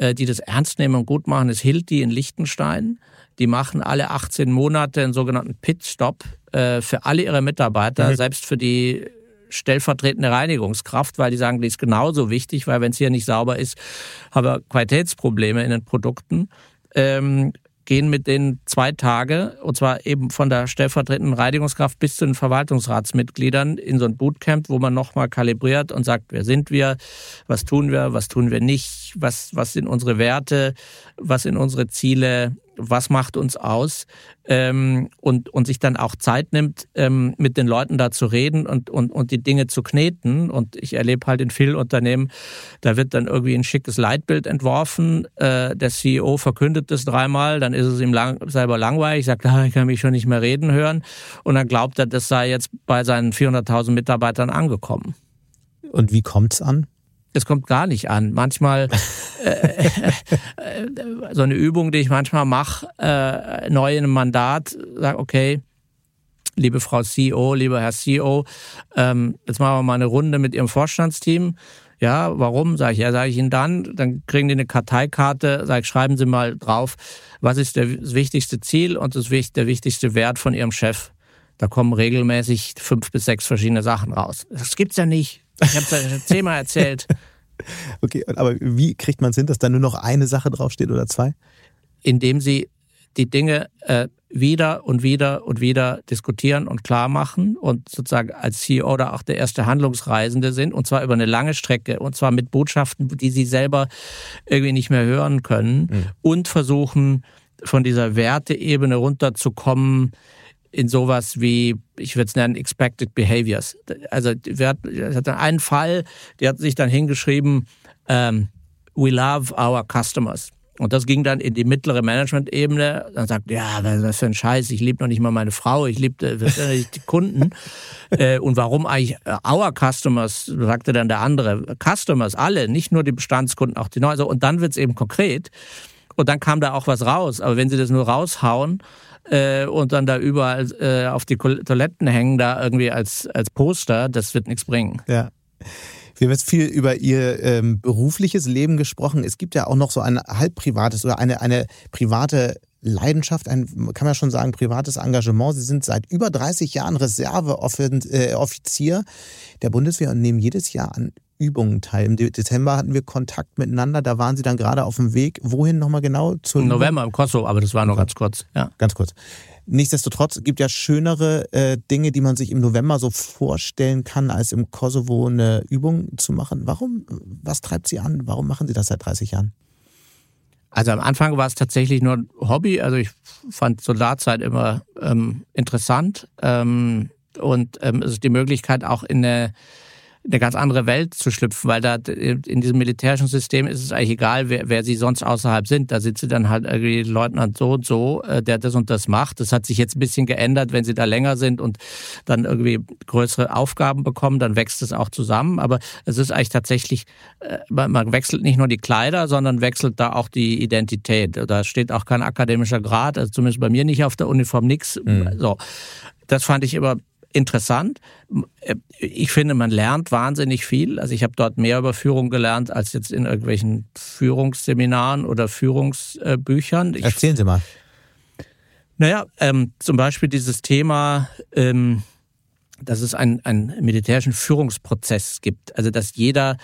S1: die das ernst nehmen und gut machen, ist Hilti in Liechtenstein. Die machen alle 18 Monate einen sogenannten Pitstop für alle ihre Mitarbeiter, mhm. selbst für die stellvertretende Reinigungskraft, weil die sagen, die ist genauso wichtig, weil wenn es hier nicht sauber ist, haben wir Qualitätsprobleme in den Produkten. Ähm, gehen mit denen zwei Tage, und zwar eben von der stellvertretenden Reinigungskraft bis zu den Verwaltungsratsmitgliedern in so ein Bootcamp, wo man nochmal kalibriert und sagt, wer sind wir, was tun wir, was tun wir nicht, was, was sind unsere Werte, was sind unsere Ziele, was macht uns aus ähm, und, und sich dann auch Zeit nimmt, ähm, mit den Leuten da zu reden und, und, und die Dinge zu kneten. Und ich erlebe halt in vielen Unternehmen, da wird dann irgendwie ein schickes Leitbild entworfen, äh, der CEO verkündet das dreimal, dann ist es ihm lang, selber langweilig, sagt, ah, ich kann mich schon nicht mehr reden hören und dann glaubt er, das sei jetzt bei seinen 400.000 Mitarbeitern angekommen.
S2: Und wie kommt's an?
S1: Es kommt gar nicht an. Manchmal äh, äh, so eine Übung, die ich manchmal mache, äh, neu in einem Mandat, sage, okay, liebe Frau CEO, lieber Herr CEO, ähm, jetzt machen wir mal eine Runde mit Ihrem Vorstandsteam. Ja, warum? Sage ich, ja, sage ich Ihnen dann. Dann kriegen die eine Karteikarte, sage ich, schreiben Sie mal drauf, was ist das wichtigste Ziel und das, der wichtigste Wert von Ihrem Chef. Da kommen regelmäßig fünf bis sechs verschiedene Sachen raus. Das gibt's ja nicht. Ich habe es ja zehnmal erzählt.
S2: Okay, aber wie kriegt man es hin, dass da nur noch eine Sache draufsteht oder zwei?
S1: Indem sie die Dinge äh, wieder und wieder und wieder diskutieren und klar machen und sozusagen als CEO oder auch der erste Handlungsreisende sind und zwar über eine lange Strecke und zwar mit Botschaften, die sie selber irgendwie nicht mehr hören können mhm. und versuchen von dieser Werteebene runterzukommen in sowas wie, ich würde es nennen, Expected Behaviors. Also wir hat einen Fall, der hat sich dann hingeschrieben, ähm, we love our customers. Und das ging dann in die mittlere Management-Ebene. Dann sagt, ja, was für ein Scheiß, ich liebe noch nicht mal meine Frau, ich liebe äh, die Kunden. äh, und warum eigentlich äh, our customers, sagte dann der andere, customers, alle, nicht nur die Bestandskunden, auch die neuen. Und dann wird es eben konkret. Und dann kam da auch was raus. Aber wenn sie das nur raushauen, äh, und dann da überall äh, auf die Toiletten hängen, da irgendwie als, als Poster, das wird nichts bringen.
S2: Ja. Wir haben jetzt viel über Ihr ähm, berufliches Leben gesprochen. Es gibt ja auch noch so ein halb privates oder eine, eine private Leidenschaft, ein, kann man schon sagen, privates Engagement. Sie sind seit über 30 Jahren Reserveoffizier äh, der Bundeswehr und nehmen jedes Jahr an Übungen teil. Im Dezember hatten wir Kontakt miteinander, da waren Sie dann gerade auf dem Weg. Wohin nochmal genau?
S1: Im November im Kosovo, aber das war nur ganz kurz. Ja.
S2: Ganz kurz. Nichtsdestotrotz gibt ja schönere äh, Dinge, die man sich im November so vorstellen kann, als im Kosovo eine Übung zu machen. Warum? Was treibt Sie an? Warum machen Sie das seit 30 Jahren?
S1: Also am Anfang war es tatsächlich nur ein Hobby. Also ich fand Soldarzeit immer ähm, interessant ähm, und ähm, es ist die Möglichkeit auch in eine eine ganz andere Welt zu schlüpfen, weil da in diesem militärischen System ist es eigentlich egal, wer, wer sie sonst außerhalb sind. Da sind sie dann halt irgendwie Leutnant so und so, äh, der das und das macht. Das hat sich jetzt ein bisschen geändert, wenn sie da länger sind und dann irgendwie größere Aufgaben bekommen, dann wächst es auch zusammen. Aber es ist eigentlich tatsächlich, äh, man wechselt nicht nur die Kleider, sondern wechselt da auch die Identität. Da steht auch kein akademischer Grad, also zumindest bei mir nicht auf der Uniform nix. Mhm. So. Das fand ich immer interessant. Ich finde, man lernt wahnsinnig viel. Also ich habe dort mehr über Führung gelernt als jetzt in irgendwelchen Führungsseminaren oder Führungsbüchern. Ich,
S2: Erzählen Sie mal.
S1: Naja, ähm, zum Beispiel dieses Thema, ähm, dass es einen, einen militärischen Führungsprozess gibt. Also dass jeder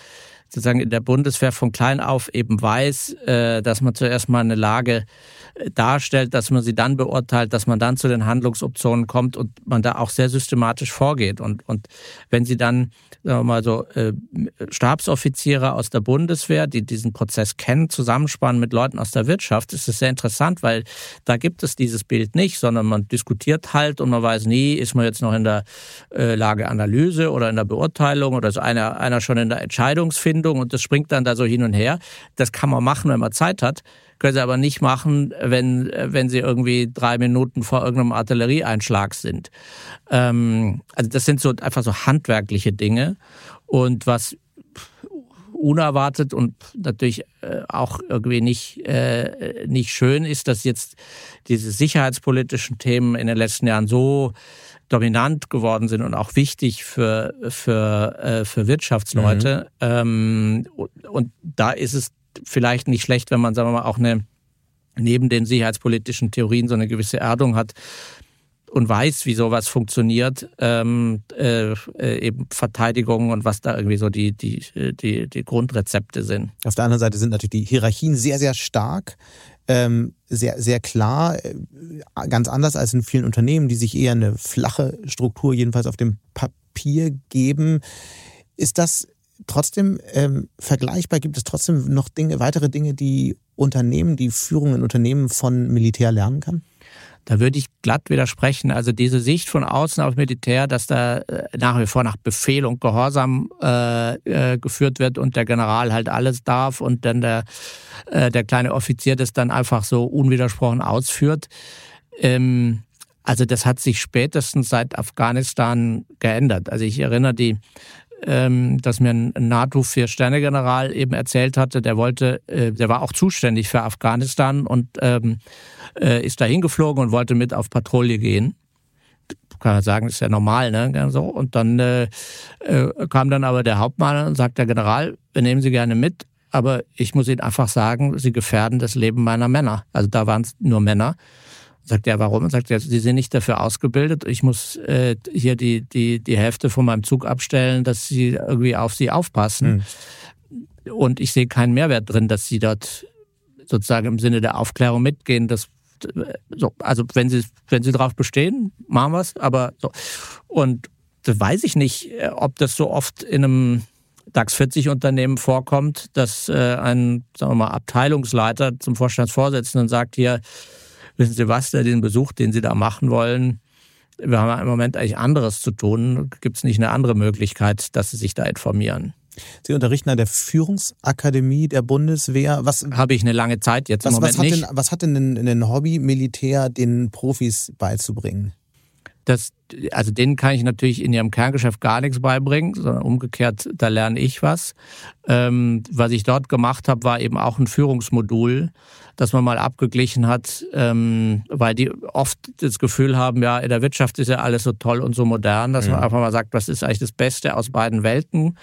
S1: sozusagen in der Bundeswehr von klein auf eben weiß, äh, dass man zuerst mal eine Lage darstellt, dass man sie dann beurteilt, dass man dann zu den Handlungsoptionen kommt und man da auch sehr systematisch vorgeht. Und, und wenn sie dann, sagen wir mal so, äh, Stabsoffiziere aus der Bundeswehr, die diesen Prozess kennen, zusammenspannen mit Leuten aus der Wirtschaft, ist es sehr interessant, weil da gibt es dieses Bild nicht, sondern man diskutiert halt und man weiß nie, ist man jetzt noch in der äh, Lageanalyse oder in der Beurteilung oder ist einer, einer schon in der Entscheidungsfindung und das springt dann da so hin und her. Das kann man machen, wenn man Zeit hat können sie aber nicht machen, wenn, wenn sie irgendwie drei Minuten vor irgendeinem Artillerieeinschlag sind. Ähm, also das sind so einfach so handwerkliche Dinge. Und was unerwartet und natürlich äh, auch irgendwie nicht, äh, nicht schön ist, dass jetzt diese sicherheitspolitischen Themen in den letzten Jahren so dominant geworden sind und auch wichtig für, für, äh, für Wirtschaftsleute. Mhm. Ähm, und da ist es vielleicht nicht schlecht, wenn man, sagen wir mal, auch eine neben den sicherheitspolitischen Theorien so eine gewisse Erdung hat und weiß, wie sowas funktioniert, ähm, äh, eben Verteidigung und was da irgendwie so die, die, die, die Grundrezepte sind.
S2: Auf der anderen Seite sind natürlich die Hierarchien sehr, sehr stark. ähm, sehr, sehr klar, äh, ganz anders als in vielen Unternehmen, die sich eher eine flache Struktur jedenfalls auf dem Papier geben. Ist das trotzdem ähm, vergleichbar? Gibt es trotzdem noch Dinge, weitere Dinge, die Unternehmen, die Führung in Unternehmen von Militär lernen kann?
S1: Da würde ich glatt widersprechen. Also diese Sicht von außen auf Militär, dass da äh, nach wie vor nach Befehl und Gehorsam äh, äh, geführt wird und der General halt alles darf und dann der, äh, der kleine Offizier das dann einfach so unwidersprochen ausführt. Ähm, also das hat sich spätestens seit Afghanistan geändert. Also ich erinnere die ähm, dass mir ein NATO-Vier-Sterne-General eben erzählt hatte, der wollte, äh, der war auch zuständig für Afghanistan und ähm, äh, ist da hingeflogen und wollte mit auf Patrouille gehen. Kann man sagen, ist ja normal, ne? So. Und dann äh, äh, kam dann aber der Hauptmann und sagt, der General, wir nehmen Sie gerne mit, aber ich muss Ihnen einfach sagen, Sie gefährden das Leben meiner Männer. Also da waren es nur Männer. Sagt er, warum? Und sagt er, Sie sind nicht dafür ausgebildet. Ich muss äh, hier die, die, die Hälfte von meinem Zug abstellen, dass Sie irgendwie auf Sie aufpassen. Mhm. Und ich sehe keinen Mehrwert drin, dass Sie dort sozusagen im Sinne der Aufklärung mitgehen. Das, so, also wenn Sie, wenn Sie darauf bestehen, machen wir es. Aber so. Und das weiß ich nicht, äh, ob das so oft in einem DAX 40 Unternehmen vorkommt, dass äh, ein sagen wir mal, Abteilungsleiter zum Vorstandsvorsitzenden sagt hier, wissen Sie was, den Besuch, den Sie da machen wollen, wir haben im Moment eigentlich anderes zu tun. Gibt es nicht eine andere Möglichkeit, dass Sie sich da informieren?
S2: Sie unterrichten an der Führungsakademie der Bundeswehr.
S1: Was habe ich eine lange Zeit jetzt was, im Moment
S2: was hat
S1: nicht.
S2: Denn, was hat denn ein, ein Hobby-Militär den Profis beizubringen?
S1: Das, also denen kann ich natürlich in ihrem Kerngeschäft gar nichts beibringen, sondern umgekehrt, da lerne ich was. Ähm, was ich dort gemacht habe, war eben auch ein Führungsmodul, dass man mal abgeglichen hat, ähm, weil die oft das Gefühl haben, ja, in der Wirtschaft ist ja alles so toll und so modern, dass ja. man einfach mal sagt, was ist eigentlich das Beste aus beiden Welten?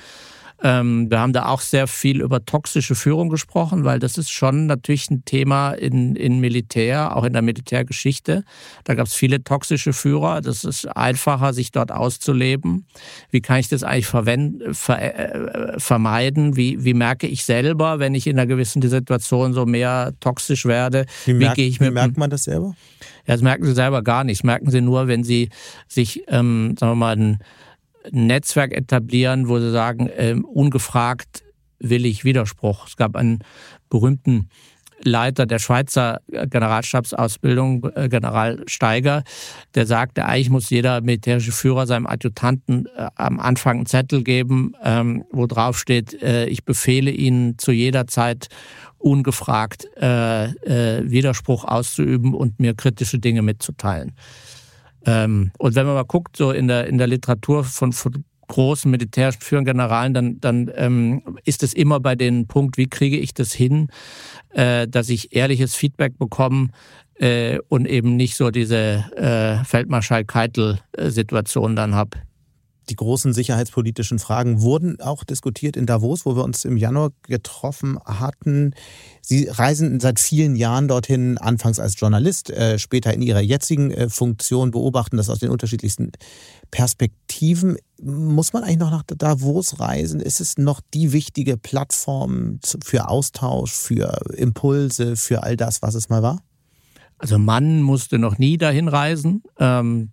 S1: Ähm, wir haben da auch sehr viel über toxische Führung gesprochen, weil das ist schon natürlich ein Thema in, in Militär, auch in der Militärgeschichte. Da gab es viele toxische Führer. Das ist einfacher, sich dort auszuleben. Wie kann ich das eigentlich ver, äh, vermeiden? Wie, wie merke ich selber, wenn ich in einer gewissen Situation so mehr toxisch werde?
S2: Wie, merkt, wie, wie merkt man das selber?
S1: Ja, das merken sie selber gar nicht. Das merken sie nur, wenn sie sich, ähm, sagen wir mal, Netzwerk etablieren, wo sie sagen, äh, ungefragt will ich Widerspruch. Es gab einen berühmten Leiter der Schweizer Generalstabsausbildung, äh, General Steiger, der sagte, eigentlich muss jeder militärische Führer seinem Adjutanten äh, am Anfang einen Zettel geben, ähm, wo drauf steht, äh, ich befehle Ihnen zu jeder Zeit ungefragt äh, äh, Widerspruch auszuüben und mir kritische Dinge mitzuteilen. Ähm, und wenn man mal guckt, so in der, in der Literatur von, von großen militärischen führenden Generalen, dann, dann ähm, ist es immer bei dem Punkt, wie kriege ich das hin, äh, dass ich ehrliches Feedback bekomme äh, und eben nicht so diese äh, Feldmarschall Keitel-Situation dann habe.
S2: Die großen sicherheitspolitischen Fragen wurden auch diskutiert in Davos, wo wir uns im Januar getroffen hatten. Sie reisen seit vielen Jahren dorthin, anfangs als Journalist, äh, später in Ihrer jetzigen äh, Funktion, beobachten das aus den unterschiedlichsten Perspektiven. Muss man eigentlich noch nach Davos reisen? Ist es noch die wichtige Plattform für Austausch, für Impulse, für all das, was es mal war?
S1: Also Mann musste noch nie dahin reisen. Ähm,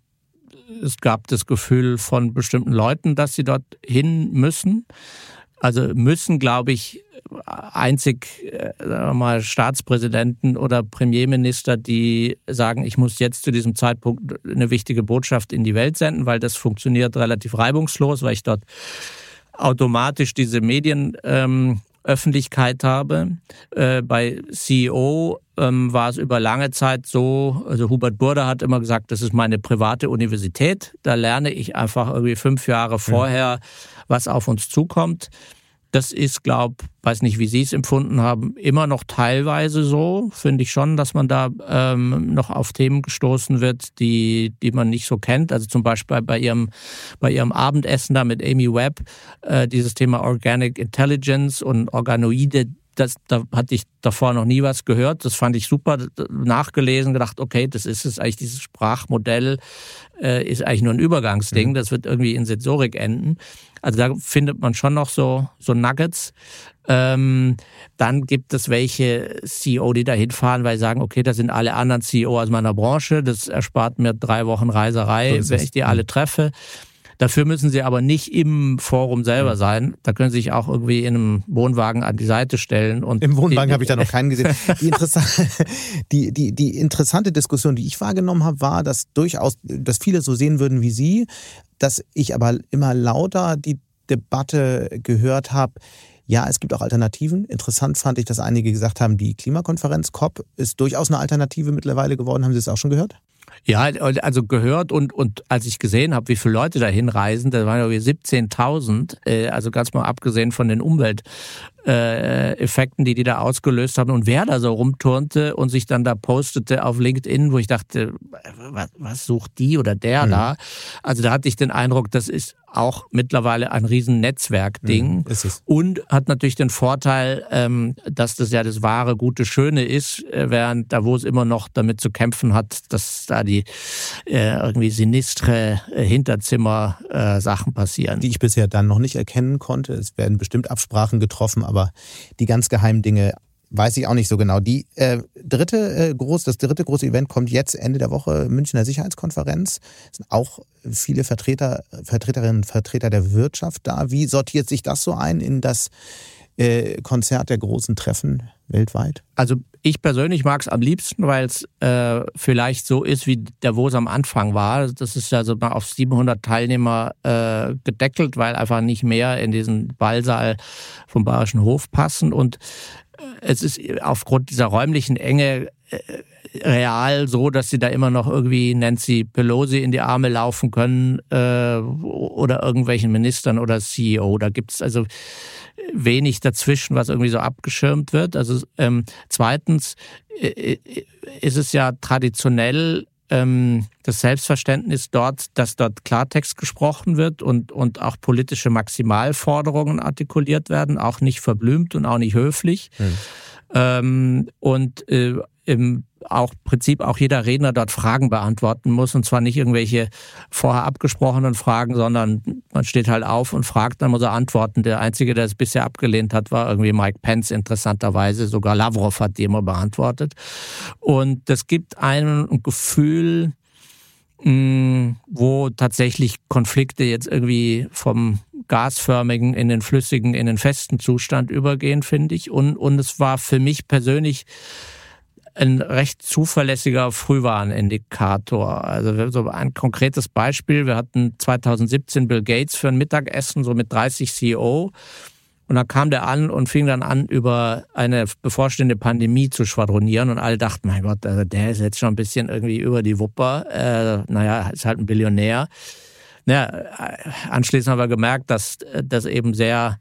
S1: es gab das Gefühl von bestimmten Leuten, dass sie dort hin müssen. Also müssen, glaube ich, einzig äh, mal, Staatspräsidenten oder Premierminister, die sagen, ich muss jetzt zu diesem Zeitpunkt eine wichtige Botschaft in die Welt senden, weil das funktioniert relativ reibungslos, weil ich dort automatisch diese Medien ähm, Öffentlichkeit habe. Äh, bei CEO ähm, war es über lange Zeit so, also Hubert Burda hat immer gesagt, das ist meine private Universität. Da lerne ich einfach irgendwie fünf Jahre vorher, was auf uns zukommt. Das ist, glaube weiß nicht, wie Sie es empfunden haben, immer noch teilweise so. Finde ich schon, dass man da ähm, noch auf Themen gestoßen wird, die, die man nicht so kennt. Also zum Beispiel bei Ihrem, bei Ihrem Abendessen da mit Amy Webb, äh, dieses Thema Organic Intelligence und Organoide das, da hatte ich davor noch nie was gehört. Das fand ich super nachgelesen, gedacht, okay, das ist es eigentlich, dieses Sprachmodell äh, ist eigentlich nur ein Übergangsding. Mhm. Das wird irgendwie in Sensorik enden. Also da findet man schon noch so, so Nuggets. Ähm, dann gibt es welche CEO, die da hinfahren, weil sie sagen, okay, da sind alle anderen CEO aus meiner Branche. Das erspart mir drei Wochen Reiserei, so wenn ich die alle mhm. treffe. Dafür müssen sie aber nicht im Forum selber sein. Da können sie sich auch irgendwie in einem Wohnwagen an die Seite stellen. Und
S2: Im Wohnwagen habe ich da noch keinen gesehen. Die, interessante, die, die, die interessante Diskussion, die ich wahrgenommen habe, war, dass durchaus, dass viele so sehen würden wie Sie, dass ich aber immer lauter die Debatte gehört habe, ja, es gibt auch Alternativen. Interessant fand ich, dass einige gesagt haben, die Klimakonferenz COP ist durchaus eine Alternative mittlerweile geworden. Haben Sie es auch schon gehört?
S1: Ja, also gehört und, und als ich gesehen habe, wie viele Leute da hinreisen, da waren ja 17.000, äh, also ganz mal abgesehen von den Umwelteffekten, die die da ausgelöst haben und wer da so rumturnte und sich dann da postete auf LinkedIn, wo ich dachte, was, was sucht die oder der mhm. da? Also da hatte ich den Eindruck, das ist auch mittlerweile ein riesen Netzwerkding mhm, und hat natürlich den Vorteil, ähm, dass das ja das wahre, gute, schöne ist, äh, während Davos immer noch damit zu kämpfen hat, dass da die äh, irgendwie sinistre äh, Hinterzimmer-Sachen passieren.
S2: Die ich bisher dann noch nicht erkennen konnte. Es werden bestimmt Absprachen getroffen, aber die ganz geheimen Dinge Weiß ich auch nicht so genau. Die äh, dritte äh, groß, das dritte große Event kommt jetzt Ende der Woche Münchner Sicherheitskonferenz. Es sind auch viele Vertreter, Vertreterinnen und Vertreter der Wirtschaft da. Wie sortiert sich das so ein in das äh, Konzert der großen Treffen weltweit?
S1: Also ich persönlich mag es am liebsten, weil es äh, vielleicht so ist, wie der es am Anfang war. Das ist ja so mal auf 700 Teilnehmer äh, gedeckelt, weil einfach nicht mehr in diesen Ballsaal vom Bayerischen Hof passen. Und es ist aufgrund dieser räumlichen Enge äh, real so, dass sie da immer noch irgendwie Nancy Pelosi in die Arme laufen können äh, oder irgendwelchen Ministern oder CEO. Da gibt es also wenig dazwischen, was irgendwie so abgeschirmt wird. Also ähm, zweitens äh, äh ist es ja traditionell ähm, das Selbstverständnis dort, dass dort Klartext gesprochen wird und, und auch politische Maximalforderungen artikuliert werden, auch nicht verblümt und auch nicht höflich. Mhm. Ähm, und äh, im auch Prinzip auch jeder Redner dort Fragen beantworten muss und zwar nicht irgendwelche vorher abgesprochenen Fragen, sondern man steht halt auf und fragt, dann muss er antworten. Der einzige, der es bisher abgelehnt hat, war irgendwie Mike Pence interessanterweise. Sogar Lavrov hat die immer beantwortet. Und das gibt einem Gefühl, mm, wo tatsächlich Konflikte jetzt irgendwie vom gasförmigen in den flüssigen, in den festen Zustand übergehen, finde ich. Und, und es war für mich persönlich ein recht zuverlässiger Frühwarnindikator. Also so ein konkretes Beispiel, wir hatten 2017 Bill Gates für ein Mittagessen, so mit 30 CEO. Und dann kam der an und fing dann an, über eine bevorstehende Pandemie zu schwadronieren. Und alle dachten, mein Gott, also der ist jetzt schon ein bisschen irgendwie über die Wupper. Äh, naja, ist halt ein Billionär. Naja, anschließend haben wir gemerkt, dass das eben sehr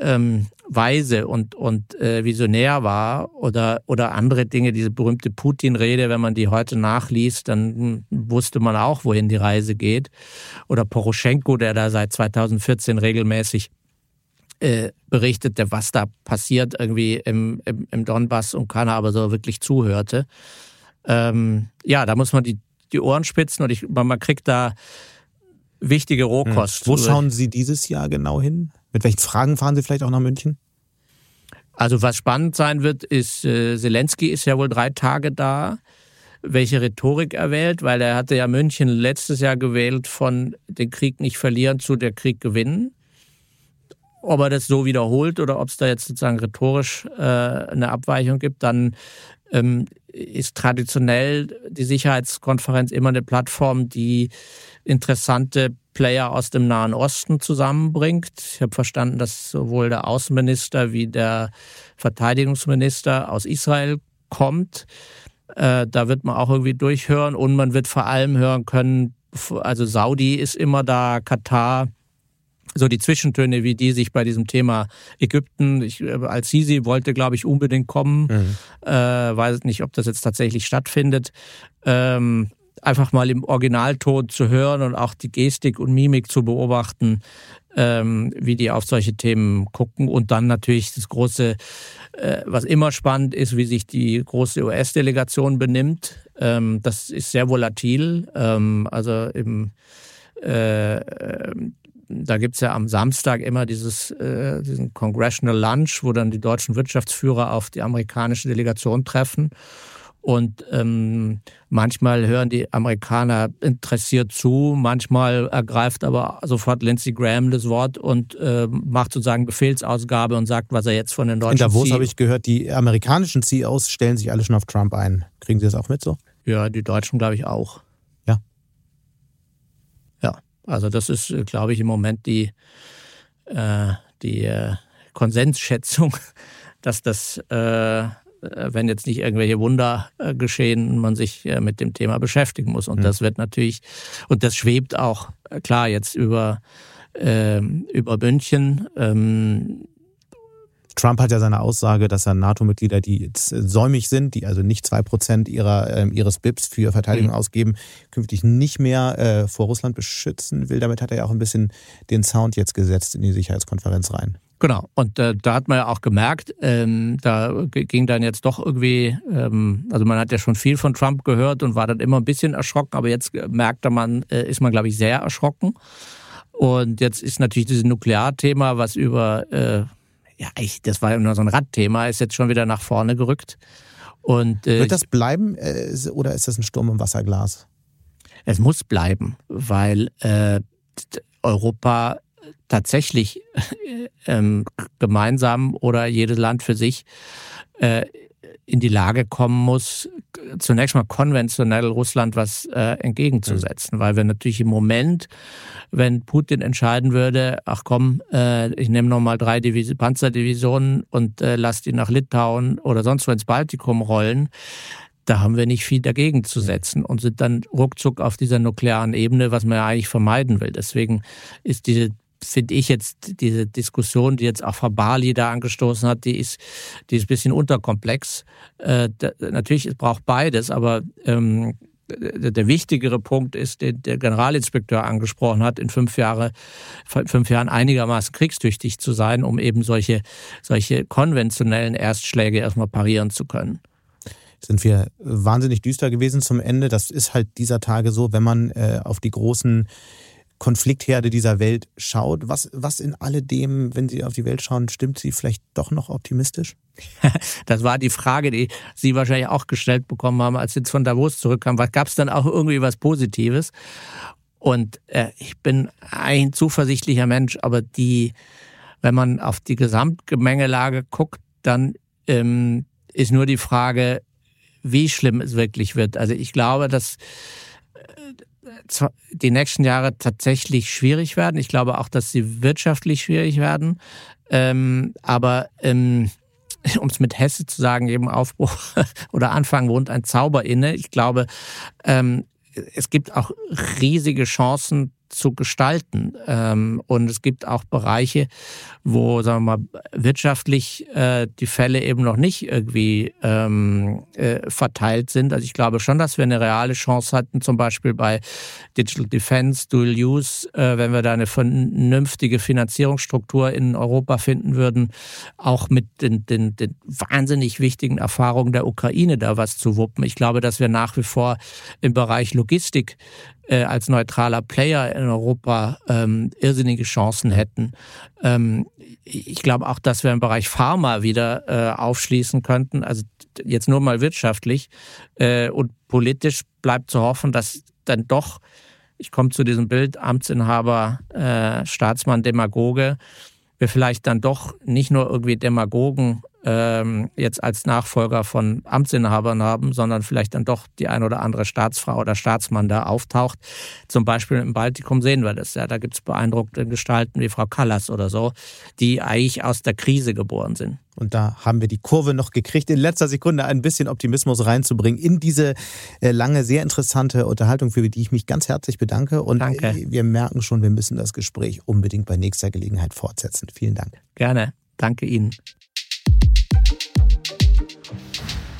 S1: ähm, weise und, und äh, visionär war oder, oder andere Dinge, diese berühmte Putin-Rede, wenn man die heute nachliest, dann wusste man auch, wohin die Reise geht. Oder Poroschenko, der da seit 2014 regelmäßig äh, berichtete, was da passiert irgendwie im, im, im Donbass und keiner aber so wirklich zuhörte. Ähm, ja, da muss man die, die Ohren spitzen und ich, man kriegt da wichtige Rohkost.
S2: Hm. Wo schauen Sie dieses Jahr genau hin? Mit welchen Fragen fahren Sie vielleicht auch nach München?
S1: Also was spannend sein wird, ist, äh, Zelensky ist ja wohl drei Tage da, welche Rhetorik er wählt, weil er hatte ja München letztes Jahr gewählt von den Krieg nicht verlieren zu der Krieg gewinnen. Ob er das so wiederholt oder ob es da jetzt sozusagen rhetorisch äh, eine Abweichung gibt, dann ähm, ist traditionell die Sicherheitskonferenz immer eine Plattform, die interessante Player aus dem Nahen Osten zusammenbringt. Ich habe verstanden, dass sowohl der Außenminister wie der Verteidigungsminister aus Israel kommt. Äh, da wird man auch irgendwie durchhören und man wird vor allem hören können, also Saudi ist immer da, Katar, so die Zwischentöne, wie die sich bei diesem Thema Ägypten, ich, äh, als Sisi wollte, glaube ich, unbedingt kommen, mhm. äh, weiß nicht, ob das jetzt tatsächlich stattfindet. Ähm, einfach mal im Originalton zu hören und auch die Gestik und Mimik zu beobachten, ähm, wie die auf solche Themen gucken. Und dann natürlich das große, äh, was immer spannend ist, wie sich die große US-Delegation benimmt. Ähm, das ist sehr volatil. Ähm, also im äh, da gibt's ja am Samstag immer dieses, äh, diesen Congressional Lunch, wo dann die deutschen Wirtschaftsführer auf die amerikanische Delegation treffen. Und ähm, manchmal hören die Amerikaner interessiert zu, manchmal ergreift aber sofort Lindsey Graham das Wort und äh, macht sozusagen Befehlsausgabe und sagt, was er jetzt von den Deutschen.
S2: In Davos habe ich gehört, die amerikanischen CEOs stellen sich alle schon auf Trump ein. Kriegen Sie das auch mit so?
S1: Ja, die Deutschen glaube ich auch.
S2: Ja.
S1: Ja, also das ist, glaube ich, im Moment die, äh, die äh, Konsensschätzung, dass das äh, wenn jetzt nicht irgendwelche Wunder äh, geschehen, man sich äh, mit dem Thema beschäftigen muss. Und mhm. das wird natürlich, und das schwebt auch klar jetzt über, äh, über München. Ähm,
S2: Trump hat ja seine Aussage, dass er NATO-Mitglieder, die jetzt säumig sind, die also nicht zwei Prozent ihrer, äh, ihres BIPs für Verteidigung mhm. ausgeben, künftig nicht mehr äh, vor Russland beschützen will. Damit hat er ja auch ein bisschen den Sound jetzt gesetzt in die Sicherheitskonferenz rein.
S1: Genau, und äh, da hat man ja auch gemerkt, ähm, da ging dann jetzt doch irgendwie, ähm, also man hat ja schon viel von Trump gehört und war dann immer ein bisschen erschrocken, aber jetzt merkte man, äh, ist man, glaube ich, sehr erschrocken. Und jetzt ist natürlich dieses Nuklearthema, was über, äh, ja, ich, das war ja nur so ein Radthema, ist jetzt schon wieder nach vorne gerückt. Und,
S2: äh, Wird das bleiben äh, oder ist das ein Sturm im Wasserglas?
S1: Es muss bleiben, weil äh, Europa tatsächlich ähm, gemeinsam oder jedes Land für sich äh, in die Lage kommen muss, zunächst mal konventionell Russland was äh, entgegenzusetzen, mhm. weil wir natürlich im Moment, wenn Putin entscheiden würde, ach komm, äh, ich nehme nochmal drei Divis Panzerdivisionen und äh, lass die nach Litauen oder sonst wo ins Baltikum rollen, da haben wir nicht viel dagegen zu setzen und sind dann ruckzuck auf dieser nuklearen Ebene, was man ja eigentlich vermeiden will. Deswegen ist diese finde ich jetzt diese Diskussion, die jetzt auch Frau Barley da angestoßen hat, die ist, die ist ein bisschen unterkomplex. Äh, da, natürlich, es braucht beides, aber ähm, der, der wichtigere Punkt ist, den der Generalinspekteur angesprochen hat, in fünf, Jahre, fünf Jahren einigermaßen kriegstüchtig zu sein, um eben solche, solche konventionellen Erstschläge erstmal parieren zu können
S2: sind wir wahnsinnig düster gewesen zum Ende. Das ist halt dieser Tage so, wenn man äh, auf die großen Konfliktherde dieser Welt schaut. Was, was in alledem, wenn Sie auf die Welt schauen, stimmt Sie vielleicht doch noch optimistisch?
S1: Das war die Frage, die Sie wahrscheinlich auch gestellt bekommen haben, als Sie jetzt von Davos zurückkamen. Was gab es dann auch irgendwie was Positives? Und äh, ich bin ein zuversichtlicher Mensch, aber die, wenn man auf die Gesamtgemengelage guckt, dann ähm, ist nur die Frage, wie schlimm es wirklich wird. Also ich glaube, dass die nächsten Jahre tatsächlich schwierig werden. Ich glaube auch, dass sie wirtschaftlich schwierig werden. Ähm, aber ähm, um es mit Hesse zu sagen, eben Aufbruch oder Anfang wohnt ein Zauber inne. Ich glaube, ähm, es gibt auch riesige Chancen zu gestalten. Ähm, und es gibt auch Bereiche, wo, sagen wir mal, wirtschaftlich äh, die Fälle eben noch nicht irgendwie ähm, äh, verteilt sind. Also ich glaube schon, dass wir eine reale Chance hatten, zum Beispiel bei Digital Defense, Dual Use, äh, wenn wir da eine vernünftige Finanzierungsstruktur in Europa finden würden, auch mit den, den, den wahnsinnig wichtigen Erfahrungen der Ukraine da was zu wuppen. Ich glaube, dass wir nach wie vor im Bereich Logistik äh, als neutraler Player in Europa ähm, irrsinnige Chancen hätten. Ähm, ich glaube auch, dass wir im Bereich Pharma wieder äh, aufschließen könnten. Also jetzt nur mal wirtschaftlich äh, und politisch bleibt zu hoffen, dass dann doch, ich komme zu diesem Bild, Amtsinhaber, äh, Staatsmann, Demagoge, wir vielleicht dann doch nicht nur irgendwie Demagogen ähm, jetzt als Nachfolger von Amtsinhabern haben, sondern vielleicht dann doch die ein oder andere Staatsfrau oder Staatsmann da auftaucht. Zum Beispiel im Baltikum sehen wir das. Ja, da gibt es beeindruckende Gestalten wie Frau Callas oder so, die eigentlich aus der Krise geboren sind.
S2: Und da haben wir die Kurve noch gekriegt, in letzter Sekunde ein bisschen Optimismus reinzubringen in diese äh, lange, sehr interessante Unterhaltung, für die ich mich ganz herzlich bedanke. Und
S1: Danke.
S2: Äh, wir merken schon, wir müssen das Gespräch unbedingt bei nächster Gelegenheit fortsetzen. Vielen Dank.
S1: Gerne. Danke Ihnen.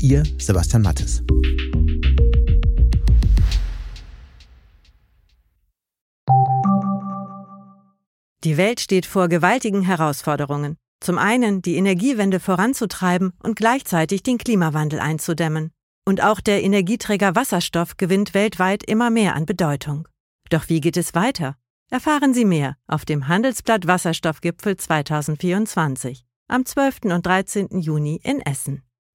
S2: Ihr Sebastian Mattes.
S3: Die Welt steht vor gewaltigen Herausforderungen. Zum einen die Energiewende voranzutreiben und gleichzeitig den Klimawandel einzudämmen. Und auch der Energieträger Wasserstoff gewinnt weltweit immer mehr an Bedeutung. Doch wie geht es weiter? Erfahren Sie mehr auf dem Handelsblatt Wasserstoffgipfel 2024 am 12. und 13. Juni in Essen.